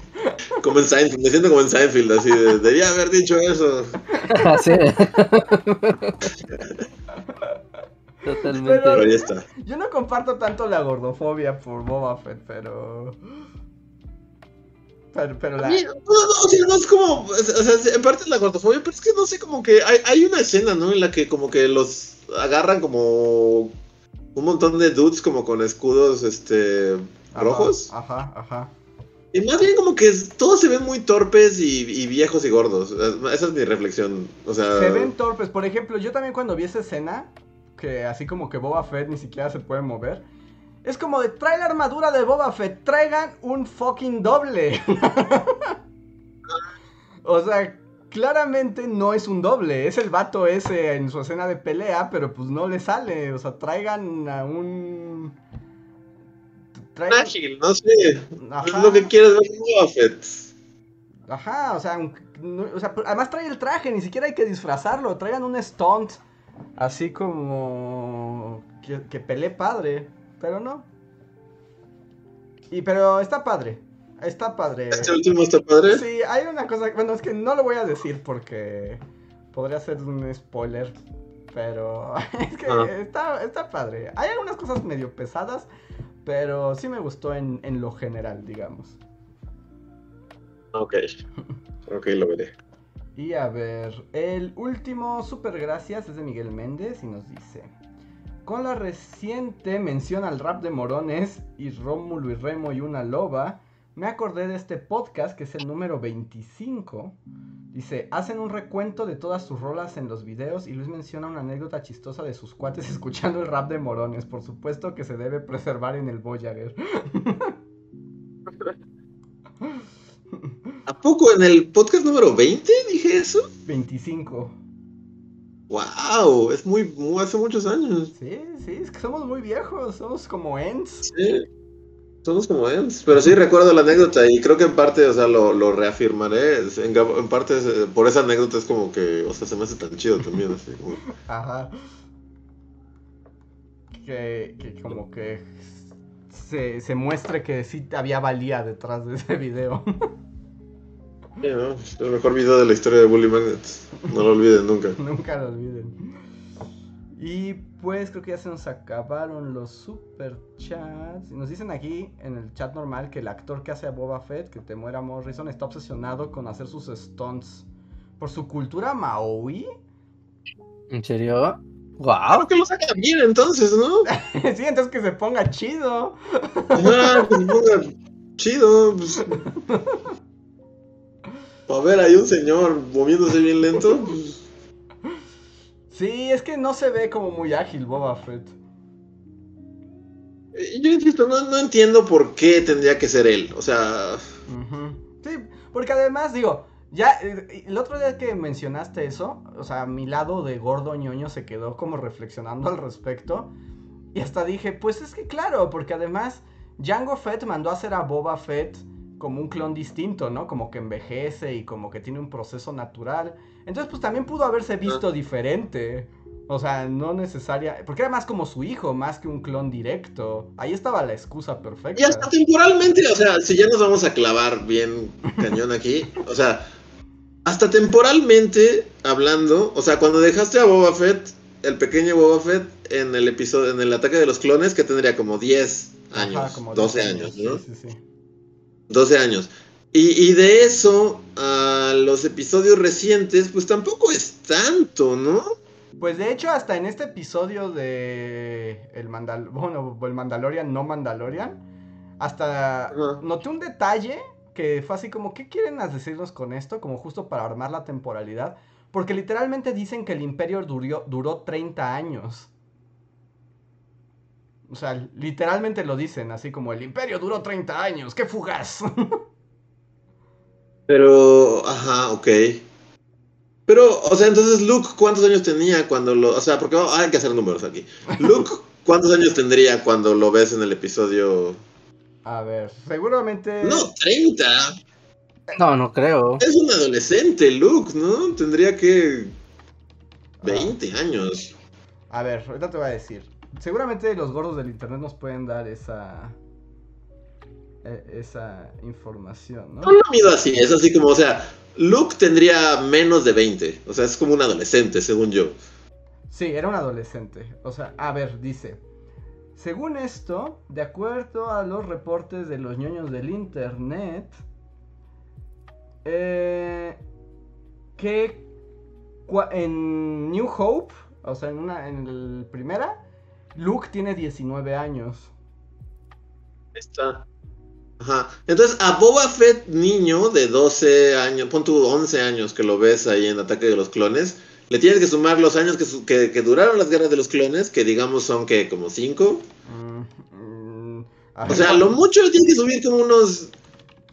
Como en Seinfeld, me siento como en Seinfeld, así de, debía haber dicho eso. Sí. totalmente. Pero- ahí está. Yo no comparto tanto la gordofobia por Boba Fett, pero. Pero, pero la. No, no, o sea, no es como, o sea, en parte es la gordofobia, pero es que no sé, como que hay, hay una escena, ¿no? En la que como que los agarran como un montón de dudes como con escudos, este, Ajá, rojos. Ajá, ajá. Y más bien como que todos se ven muy torpes y, y viejos y gordos. Esa es mi reflexión. O sea, Se ven torpes. Por ejemplo, yo también cuando vi esa escena, que así como que Boba Fett ni siquiera se puede mover, es como de trae la armadura de Boba Fett, traigan un fucking doble. o sea, claramente no es un doble, es el vato ese en su escena de pelea, pero pues no le sale. O sea, traigan a un. Traigan... ágil, no sé. Ajá. Es lo que quieres ver Boba Fett. Ajá, o sea, un- o sea, además trae el traje, ni siquiera hay que disfrazarlo, traigan un stunt así como que, que pelee padre, pero no. Y pero está padre, está padre. Este último está padre. Sí, hay una cosa, bueno, es que no lo voy a decir porque podría ser un spoiler, pero es que Ah. está, está padre. Hay algunas cosas medio pesadas, pero sí me gustó en, en lo general, digamos. Ok. Ok, lo veré. Y a ver, el último super gracias es de Miguel Méndez y nos dice: Con la reciente mención al rap de Morones y Rómulo y Remo y una loba, me acordé de este podcast que es el número 25. Dice: Hacen un recuento de todas sus rolas en los videos y Luis menciona una anécdota chistosa de sus cuates escuchando el rap de Morones. Por supuesto que se debe preservar en el Voyager. ¿A poco en el podcast número 20 dije eso? 25. ¡Wow! Es muy, muy- hace muchos años. Sí, sí, es que somos muy viejos, somos como Ents. Sí. Somos como Ents. Pero sí recuerdo la anécdota y creo que en parte, o sea, lo, lo reafirmaré. En, en parte, eh, por esa anécdota es como que, o sea, se me hace tan chido también. Así, como- Ajá. Que, que como que se, se muestre que sí había valía detrás de ese video. Es el mejor video de la historia de Bully Magnets. No lo olviden nunca. Nunca lo olviden. Y pues creo que ya se nos acabaron los super chats. Y nos dicen aquí en el chat normal que el actor que hace a Boba Fett, que te muera Morrison, está obsesionado con hacer sus stunts. Por su cultura maui. ¿En serio? ¡Wow! que lo saca bien entonces, ¿no? sí, entonces que se ponga chido. Ah, pues ponga chido. Pues. A ver, hay un señor moviéndose bien lento. pues, Sí, es que no se ve como muy ágil Boba Fett. eh, Yo insisto, no, no entiendo por qué tendría que ser él. O sea. Sí, porque además, digo, ya eh, el otro día que mencionaste eso, o sea, mi lado de gordo ñoño se quedó como reflexionando al respecto. Y hasta dije, pues es que claro, porque además Django Fett mandó a hacer a Boba Fett como un clon distinto, ¿no? Como que envejece y como que tiene un proceso natural. Entonces, pues también pudo haberse visto diferente. O sea, no necesaria. Porque era más como su hijo, más que un clon directo. Ahí estaba la excusa perfecta. y hasta temporalmente, o sea, si ya nos vamos a clavar bien cañón aquí, o sea, hasta temporalmente hablando, o sea, cuando dejaste a Boba Fett, el pequeño Boba Fett, en el episodio, en el ataque de los clones, que tendría como 10 años, Ajá, como 12 años, ¿no? Sí, sí, sí. 12 años. Y, y de eso a los episodios recientes, pues tampoco es tanto, ¿no? Pues de hecho, hasta en este episodio de el Mandal bueno, el Mandalorian, no Mandalorian, hasta noté un detalle que fue así como, ¿qué quieren decirnos con esto? Como justo para armar la temporalidad. Porque literalmente dicen que el imperio duró, duró 30 años. O sea, literalmente lo dicen, así como el imperio duró 30 años, qué fugaz. Pero, ajá, ok. Pero, o sea, entonces Luke, ¿cuántos años tenía cuando lo... O sea, porque oh, hay que hacer números aquí. Luke, ¿cuántos años tendría cuando lo ves en el episodio... A ver, seguramente... No, 30. No, no creo. Es un adolescente, Luke, ¿no? Tendría que... 20 años. A ver, ahorita te voy a decir. Seguramente los gordos del internet nos pueden dar esa. eh, esa información, ¿no? No lo mido así, es así como, o sea, Luke tendría menos de 20. O sea, es como un adolescente, según yo. Sí, era un adolescente. O sea, a ver, dice. Según esto, de acuerdo a los reportes de los ñoños del internet, eh, que en New Hope, o sea, en una en el primera, Luke tiene 19 años. Está. Ajá. Entonces, a Boba Fett niño de 12 años, pon tú 11 años que lo ves ahí en Ataque de los Clones, le tienes que sumar los años que, que, duraron las guerras de los clones, que digamos son que como 5. Mm, mm, o sea, lo mucho le tienes que subir como unos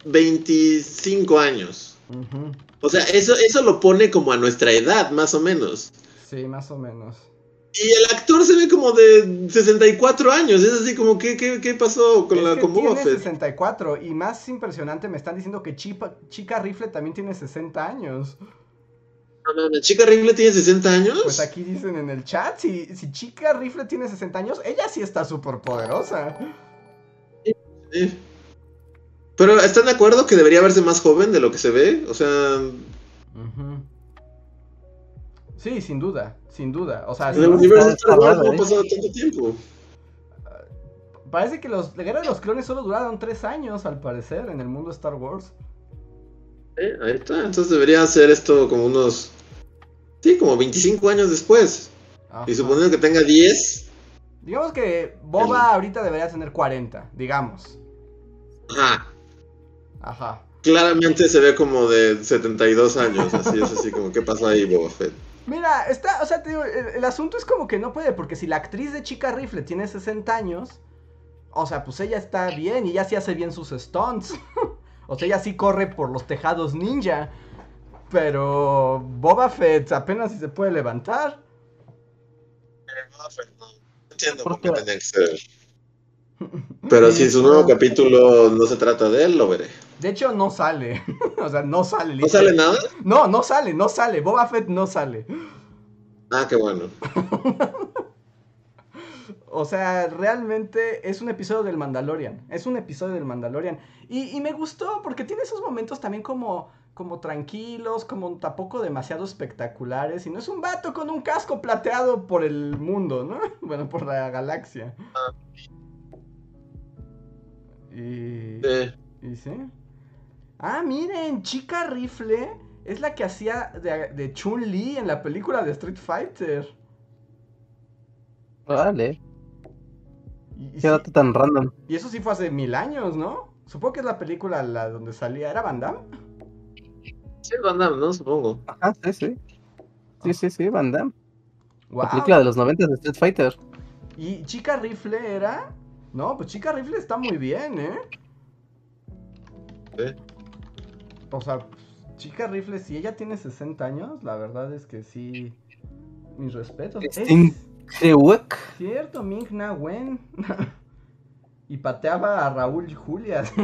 25 años. O sea, eso, eso lo pone como a nuestra edad, más o menos. Sí, más o menos. Y el actor se ve como de 64 años. Es así como, ¿qué, qué, qué pasó con la con tiene 64. Y más impresionante, me están diciendo que Chica, Chica Rifle también tiene 60 años. ¿la Chica Rifle tiene 60 años? Pues aquí dicen en el chat, si, si Chica Rifle tiene 60 años, ella sí está súper poderosa. Sí. Pero ¿están de acuerdo que debería verse más joven de lo que se ve? O sea... Sí, sin duda, sin duda. O sea, el universo Star Wars no ha pasado tanto tiempo. Parece que los, la guerra de los clones solo duraron tres años, al parecer, en el mundo Star Wars. Eh, ahí está. Entonces debería ser esto como unos. Sí, como 25 años después. Y suponiendo que tenga 10. Digamos que Boba ahorita debería tener 40, digamos. Ajá. Ajá. Claramente se ve como de 72 años, así es así como, ¿qué pasa ahí, Boba Fett? Mira, está, o sea, te digo, el, asunto es como que no puede, porque si la actriz de Chica Rifle tiene 60 años, o sea, pues ella está bien y ella sí hace bien sus stunts. o sea, ella sí corre por los tejados ninja. Pero Boba Fett apenas si se puede levantar. Eh, Boba Fett no. Entiendo por qué tiene que ser. Pero si su nuevo capítulo no se trata de él, lo veré. De hecho, no sale. o sea, no sale. ¿No sale nada? No, no sale, no sale. Boba Fett no sale. Ah, qué bueno. o sea, realmente es un episodio del Mandalorian. Es un episodio del Mandalorian. Y, me gustó porque tiene esos momentos también como, como tranquilos, como tampoco demasiado espectaculares. Y no es un vato con un casco plateado por el mundo, ¿no? Bueno, por la galaxia. Ah. Y... ¿Y sí? Ah, miren, Chica Rifle es la que hacía de, Chun-Li en la película de Street Fighter. Vale. Qué dato tan random. Y eso sí fue hace mil años, ¿no? Supongo que es la película la donde salía. ¿Era Van Damme? Sí, Van Damme, ¿no? Supongo. Ajá, sí, sí. Sí, sí, sí, Van Damme. La película de los 90 de Street Fighter. ¿Y Chica Rifle era? No, pues Chica Rifle está muy bien, ¿eh? ¿Eh? O sea, chica rifle, si ella tiene 60 años, la verdad es que sí. Mis respetos. Es cierto, Ming Na Wen. y pateaba a Raúl y Julia, ¿sí?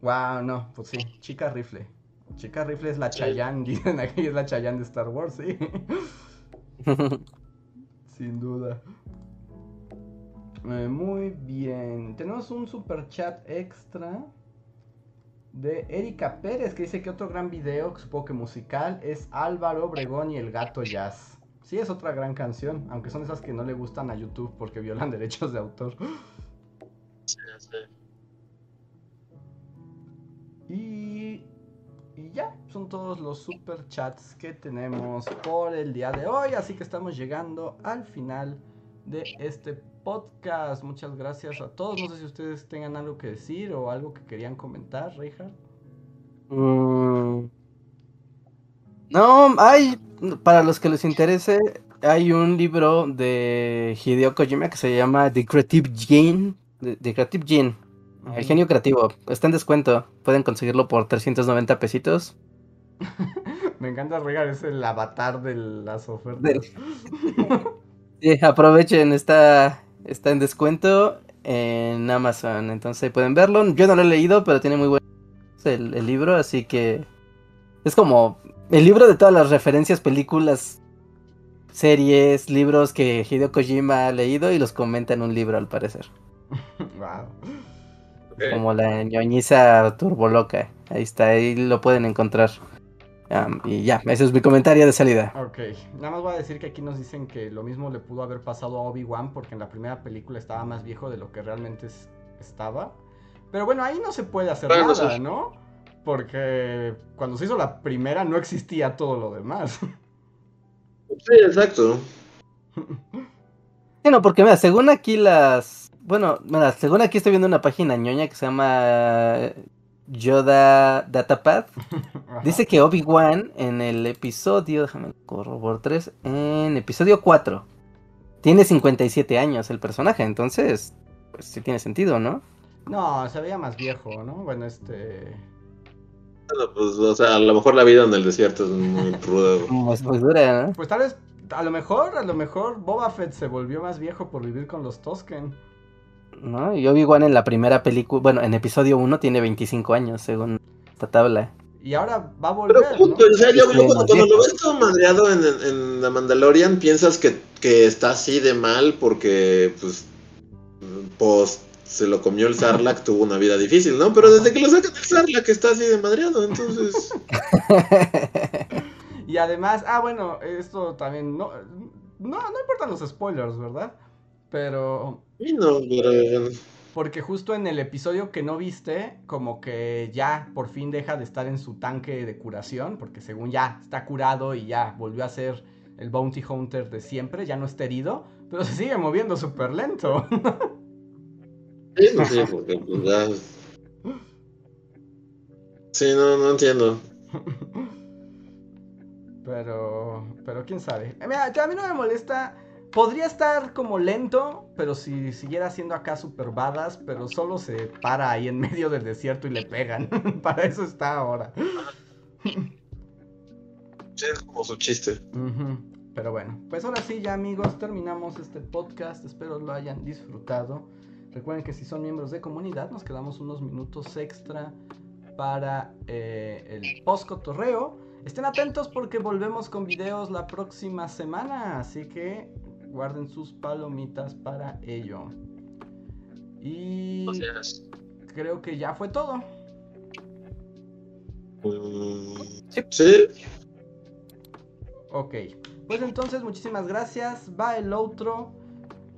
wow, no, pues sí, chica rifle. Chica rifle es la Chayanne, dicen aquí, es la Chayanne de Star Wars, sí. Sin duda. Eh, muy bien. Tenemos un super chat extra de Erika Pérez que dice que otro gran video, supongo que musical, es Álvaro Obregón y el gato jazz. Sí, es otra gran canción, aunque son esas que no le gustan a YouTube porque violan derechos de autor. Sí, sí. Y, y ya, son todos los super chats que tenemos por el día de hoy. Así que estamos llegando al final de este podcast. Muchas gracias a todos. No sé si ustedes tengan algo que decir o algo que querían comentar, Richard. Mm. No, hay, para los que les interese, hay un libro de Hideo Kojima que se llama The Creative Gene. The, Creative Gene. El genio creativo. Está en descuento. Pueden conseguirlo por 390 pesitos. Me encanta regar, es el avatar de las ofertas. sí, aprovechen, está, Está en descuento en Amazon, entonces pueden verlo. Yo no lo he leído, pero tiene muy buen el, libro, así que es como el libro de todas las referencias, películas, series, libros que Hideo Kojima ha leído y los comenta en un libro al parecer. wow. Como la ñoñiza turboloca. Ahí está, ahí lo pueden encontrar. Y ya, ese es mi comentario de salida. Ok, nada más voy a decir que aquí nos dicen que lo mismo le pudo haber pasado a Obi-Wan porque en la primera película estaba más viejo de lo que realmente estaba. Pero bueno, ahí no se puede hacer nada, ¿no? Porque cuando se hizo la primera no existía todo lo demás. Sí, exacto. Bueno, porque mira, según aquí las... Bueno, mira, según aquí estoy viendo una página ñoña que se llama Yoda Datapad. Dice que Obi-Wan en el episodio, déjame corroborar tres, en episodio 4 tiene 57 años el personaje, entonces, pues sí tiene sentido, ¿no? No, se veía más viejo, ¿no? Bueno, este... Bueno, pues, o sea, a lo mejor la vida en el desierto es muy ruda. Pues, pues dura, ¿no? Pues tal vez, a lo mejor, a lo mejor Boba Fett se volvió más viejo por vivir con los Tosken. ¿No? Y Obi-Wan en la primera película, bueno, en episodio 1 tiene 25 años, según esta tabla. Y ahora va a volver. Pero justo, o sea, yo, cuando, lo ves todo madreado en, en, la Mandalorian, piensas que, que, está así de mal porque, pues, post se lo comió el Sarlacc, tuvo una vida difícil, ¿no? Pero desde que lo sacan el Sarlacc está así de madreado, entonces. y además, ah, bueno, esto también, no, no, no importan los spoilers, ¿verdad? Pero. Porque justo en el episodio que no viste, como que ya por fin deja de estar en su tanque de curación, porque según ya está curado y ya volvió a ser el Bounty Hunter de siempre, ya no está herido, pero se sigue moviendo súper lento. Sí, no sé, porque pues ya... Sí, no, no entiendo. Pero, pero quién sabe. Mira, a mí no me molesta podría estar como lento, pero si siguiera siendo acá super badas, pero solo se para ahí en medio del desierto y le pegan. Para eso está ahora. Sí, es como su chiste. Pero bueno, pues ahora sí, ya amigos, terminamos este podcast. Espero lo hayan disfrutado. Recuerden que si son miembros de comunidad, nos quedamos unos minutos extra para eh, el post cotorreo. Estén atentos porque volvemos con videos la próxima semana. Así que guarden sus palomitas para ello. Y creo que ya fue todo. Mm, sí. Ok. Pues entonces, muchísimas gracias. Va el otro.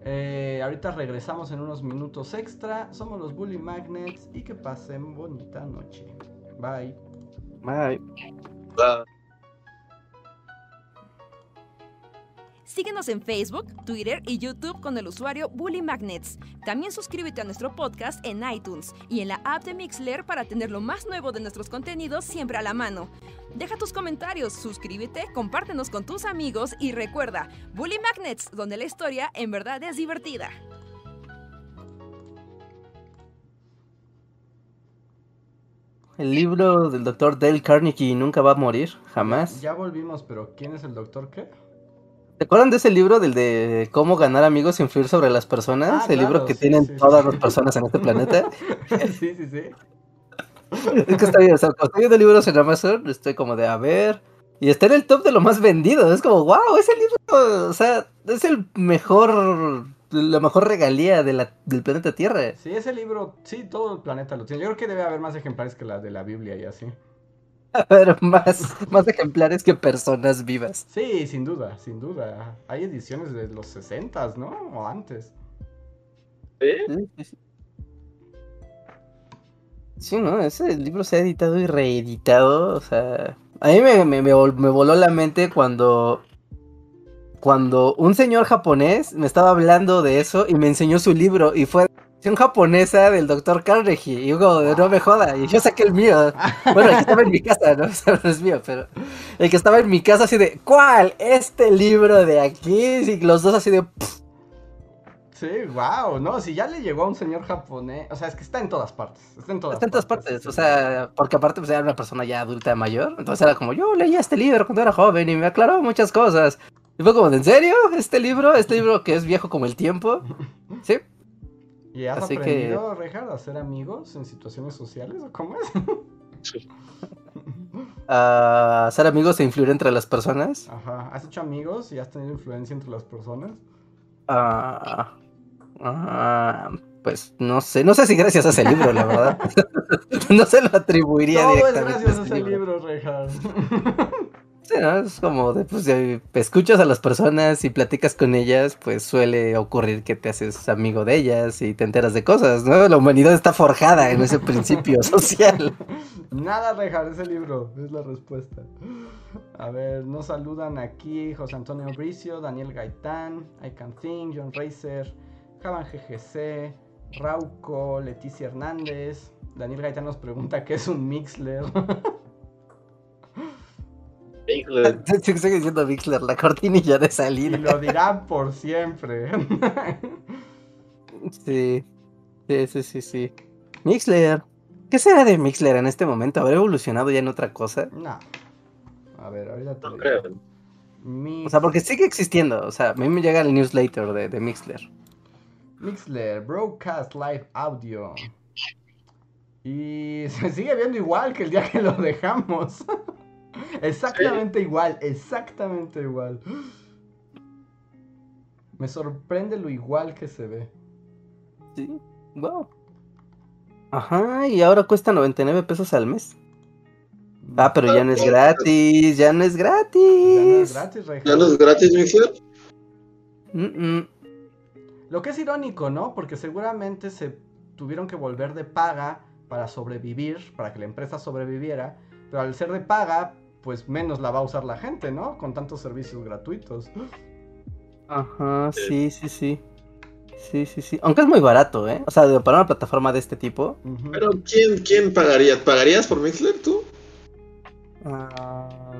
Eh, ahorita regresamos en unos minutos extra. Somos los Bully Magnets y que pasen bonita noche. Bye. Bye. Bye. Síguenos en Facebook, Twitter y YouTube con el usuario Bully Magnets. También suscríbete a nuestro podcast en iTunes y en la app de Mixler para tener lo más nuevo de nuestros contenidos siempre a la mano. Deja tus comentarios, suscríbete, compártenos con tus amigos y recuerda, Bully Magnets, donde la historia en verdad es divertida. El libro del doctor Dale Carnegie nunca va a morir, jamás. Ya volvimos, pero ¿quién es el doctor qué? ¿Te acuerdan de ese libro del de cómo ganar amigos e influir sobre las personas? Ah, el libro que tienen todas las personas en este planeta. sí, sí, sí. Es que está bien, o sea, cuando estoy viendo libros en Amazon, estoy como de a ver. Y está en el top de lo más vendido. Es como, wow, ese libro, o sea, es el mejor, la mejor regalía de la, del planeta Tierra. Sí, ese libro, sí, todo el planeta lo tiene. Yo creo que debe haber más ejemplares que la de la Biblia y así. Pero más, más ejemplares que personas vivas. Sí, sin duda, sin duda. Hay ediciones de los 60, ¿no? O antes. ¿Sí? Sí, ¿no? Ese libro se ha editado y reeditado. O sea, a mí me, me, me, voló la mente cuando cuando un señor japonés me estaba hablando de eso y me enseñó su libro y fue japonesa del doctor Carnegie. Y yo no me joda. Y yo saqué el mío. Bueno, el que estaba en mi casa, ¿no? no es mío, pero el que estaba en mi casa así de, ¿cuál? Este libro de aquí. Y los dos así de... Sí, wow, no, si ya le llegó a un señor japonés, o sea, es que está en todas partes, está en todas está en todas partes, o sea, porque aparte pues era una persona ya adulta mayor, entonces era como, yo leía este libro cuando era joven y me aclaró muchas cosas. Y fue como, ¿en serio? ¿Este libro? ¿Este libro que es viejo como el tiempo? Sí, ¿Y has aprendido, a ser amigos en situaciones sociales o cómo es? ¿A ser amigos e influir entre las personas? Ajá. ¿Has hecho amigos y has tenido influencia entre las personas? Ah, ah pues no sé, no sé si gracias a ese libro, la verdad. no se lo atribuiría Todo es directamente gracias a ese ese libro, Rejas. Sí, ¿no? Es como de, pues, de- escuchas a las personas y platicas con ellas, pues suele ocurrir que te haces amigo de ellas y te enteras de cosas, ¿no? La humanidad está forjada en ese principio social. Nada, Rejas, ese libro es la respuesta. A ver, nos saludan aquí José Antonio Bricio, Daniel Gaitán, I Can Think, John Racer, Javan GGC, Rauco, Leticia Hernández. Daniel Gaitán nos pregunta qué es un Mixler. Sigue diciendo Mixler, la cortinilla de y salida. lo dirá por siempre. Sí, sí, sí, sí, sí. Mixler. ¿Qué será de Mixler en este momento? ¿Habrá evolucionado ya en otra cosa? no. A ver, ahorita te no digo. creo. Mix- O sea, porque sigue existiendo. O sea, a mí me llega el newsletter de, de Mixler. Mixler, Broadcast Live Audio. Y se sigue viendo igual que el día que lo dejamos. exactamente igual, exactamente igual. Me sorprende lo igual que se ve. Sí, wow. Ajá, y ahora cuesta 99 pesos al mes. Ah, pero ya no es gratis, ya no es Ya no gratis. es gratis, Reja. ¿Ya no es gratis, Mixer? Mm, mm. Lo que es irónico, ¿no? Porque seguramente se tuvieron que volver de paga para sobrevivir, para que la empresa sobreviviera. Pero al ser de paga, pues menos la va a usar la gente, ¿no? Con tantos servicios gratuitos. Ajá, sí, sí, sí. Sí, sí, sí. Aunque es muy barato, ¿eh? O sea, de- para una plataforma de este tipo. Pero ¿quién, quién pagaría? ¿Pagarías por Mixler tú? ah,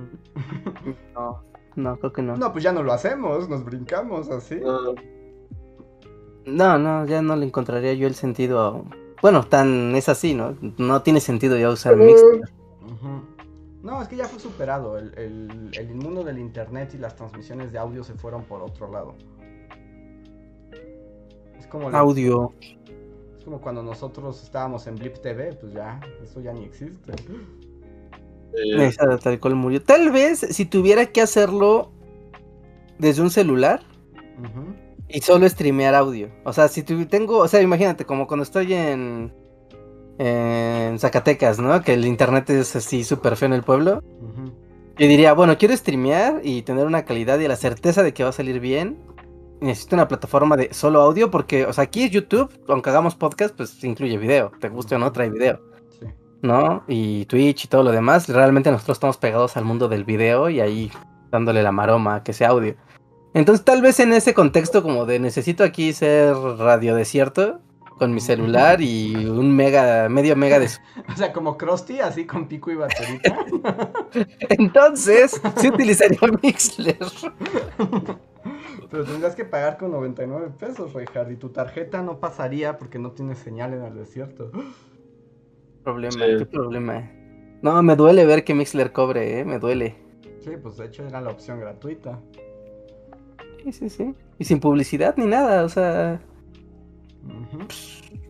no, no, creo que no. No, pues ya no lo hacemos, nos brincamos así. No. No, no, ya no le encontraría yo el sentido. a- Bueno, tan es así, ¿no? No tiene sentido ya usar Mixler. No, es que ya fue superado. El, el, el mundo del internet y las transmisiones de audio se fueron por otro lado. Es como, la- Audio. es como cuando nosotros estábamos en Blip TV, pues ya, eso ya ni existe. Eh, Esa tal cual murió. Tal vez si tuviera que hacerlo desde un celular y solo streamear audio. O sea, si tu- tengo, o sea, imagínate, como cuando estoy en en Zacatecas, ¿no? Que el internet es así súper feo en el pueblo. Ujú. Yo diría, bueno, quiero streamear y tener una calidad y la certeza de que va a salir bien. Necesito una plataforma de solo audio porque, o sea, aquí es YouTube, aunque hagamos podcast, pues incluye video. Te guste o no, trae video. Sí. ¿no? Y Twitch y todo lo demás, realmente nosotros estamos pegados al mundo del video y ahí dándole la maroma a que sea audio. Entonces tal vez en ese contexto como de necesito aquí ser radio desierto con mi celular y un mega, medio mega de... O sea, como Krusty, así con pico y baterita. Entonces sí utilizaría Mixler. Pero tendrías que pagar con 99 pesos, Reinhard, y tu tarjeta no pasaría porque no tiene señal en el desierto. Problema, Sí. qué problema. No, me duele ver que Mixler cobre, ¿eh? Me duele. Sí, pues de hecho era la opción gratuita. Sí, sí, sí. Y sin publicidad ni nada, o sea...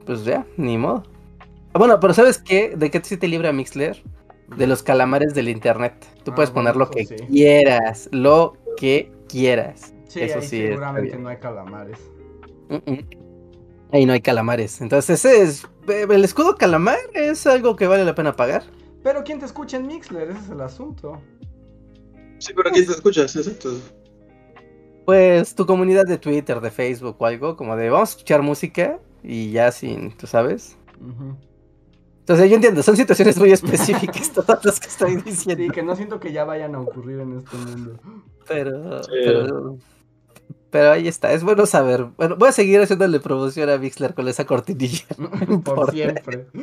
Pues ya, ni modo. Ah, Bueno, pero ¿sabes qué? ¿De qué sí te libra Mixler? De los calamares del internet. Tú Ah, puedes bueno, poner lo que sí. quieras, lo que quieras. Sí, Eso ahí sí seguramente no hay calamares. Mm. Ahí no hay calamares. Entonces, ese es. El escudo calamar es algo que vale la pena pagar. Pero ¿quién te escucha en Mixler? Ese es el asunto. Sí, pero aquí te escuchas, exacto. Pues tu comunidad de Twitter, de Facebook o algo, como de vamos a escuchar música y ya sin, tú sabes. Entonces, yo entiendo, son situaciones muy específicas todas las que estoy Sí, diciendo. que no siento que ya vayan a ocurrir en este mundo. Pero, Sí. pero, pero ahí está, es bueno saber. Bueno, voy a seguir haciéndole promoción a Mixler con esa cortinilla. Por siempre.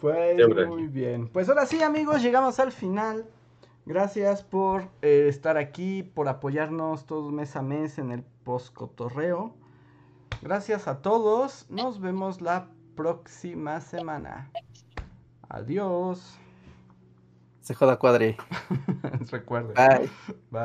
Pues Siempre. muy bien. Pues ahora sí, amigos, llegamos al final. Gracias por eh, estar aquí, por apoyarnos todos mes a mes en el post cotorreo. Gracias a todos. Nos vemos la próxima semana. Adiós. Se joda cuadre. Recuerden. Bye. Bye.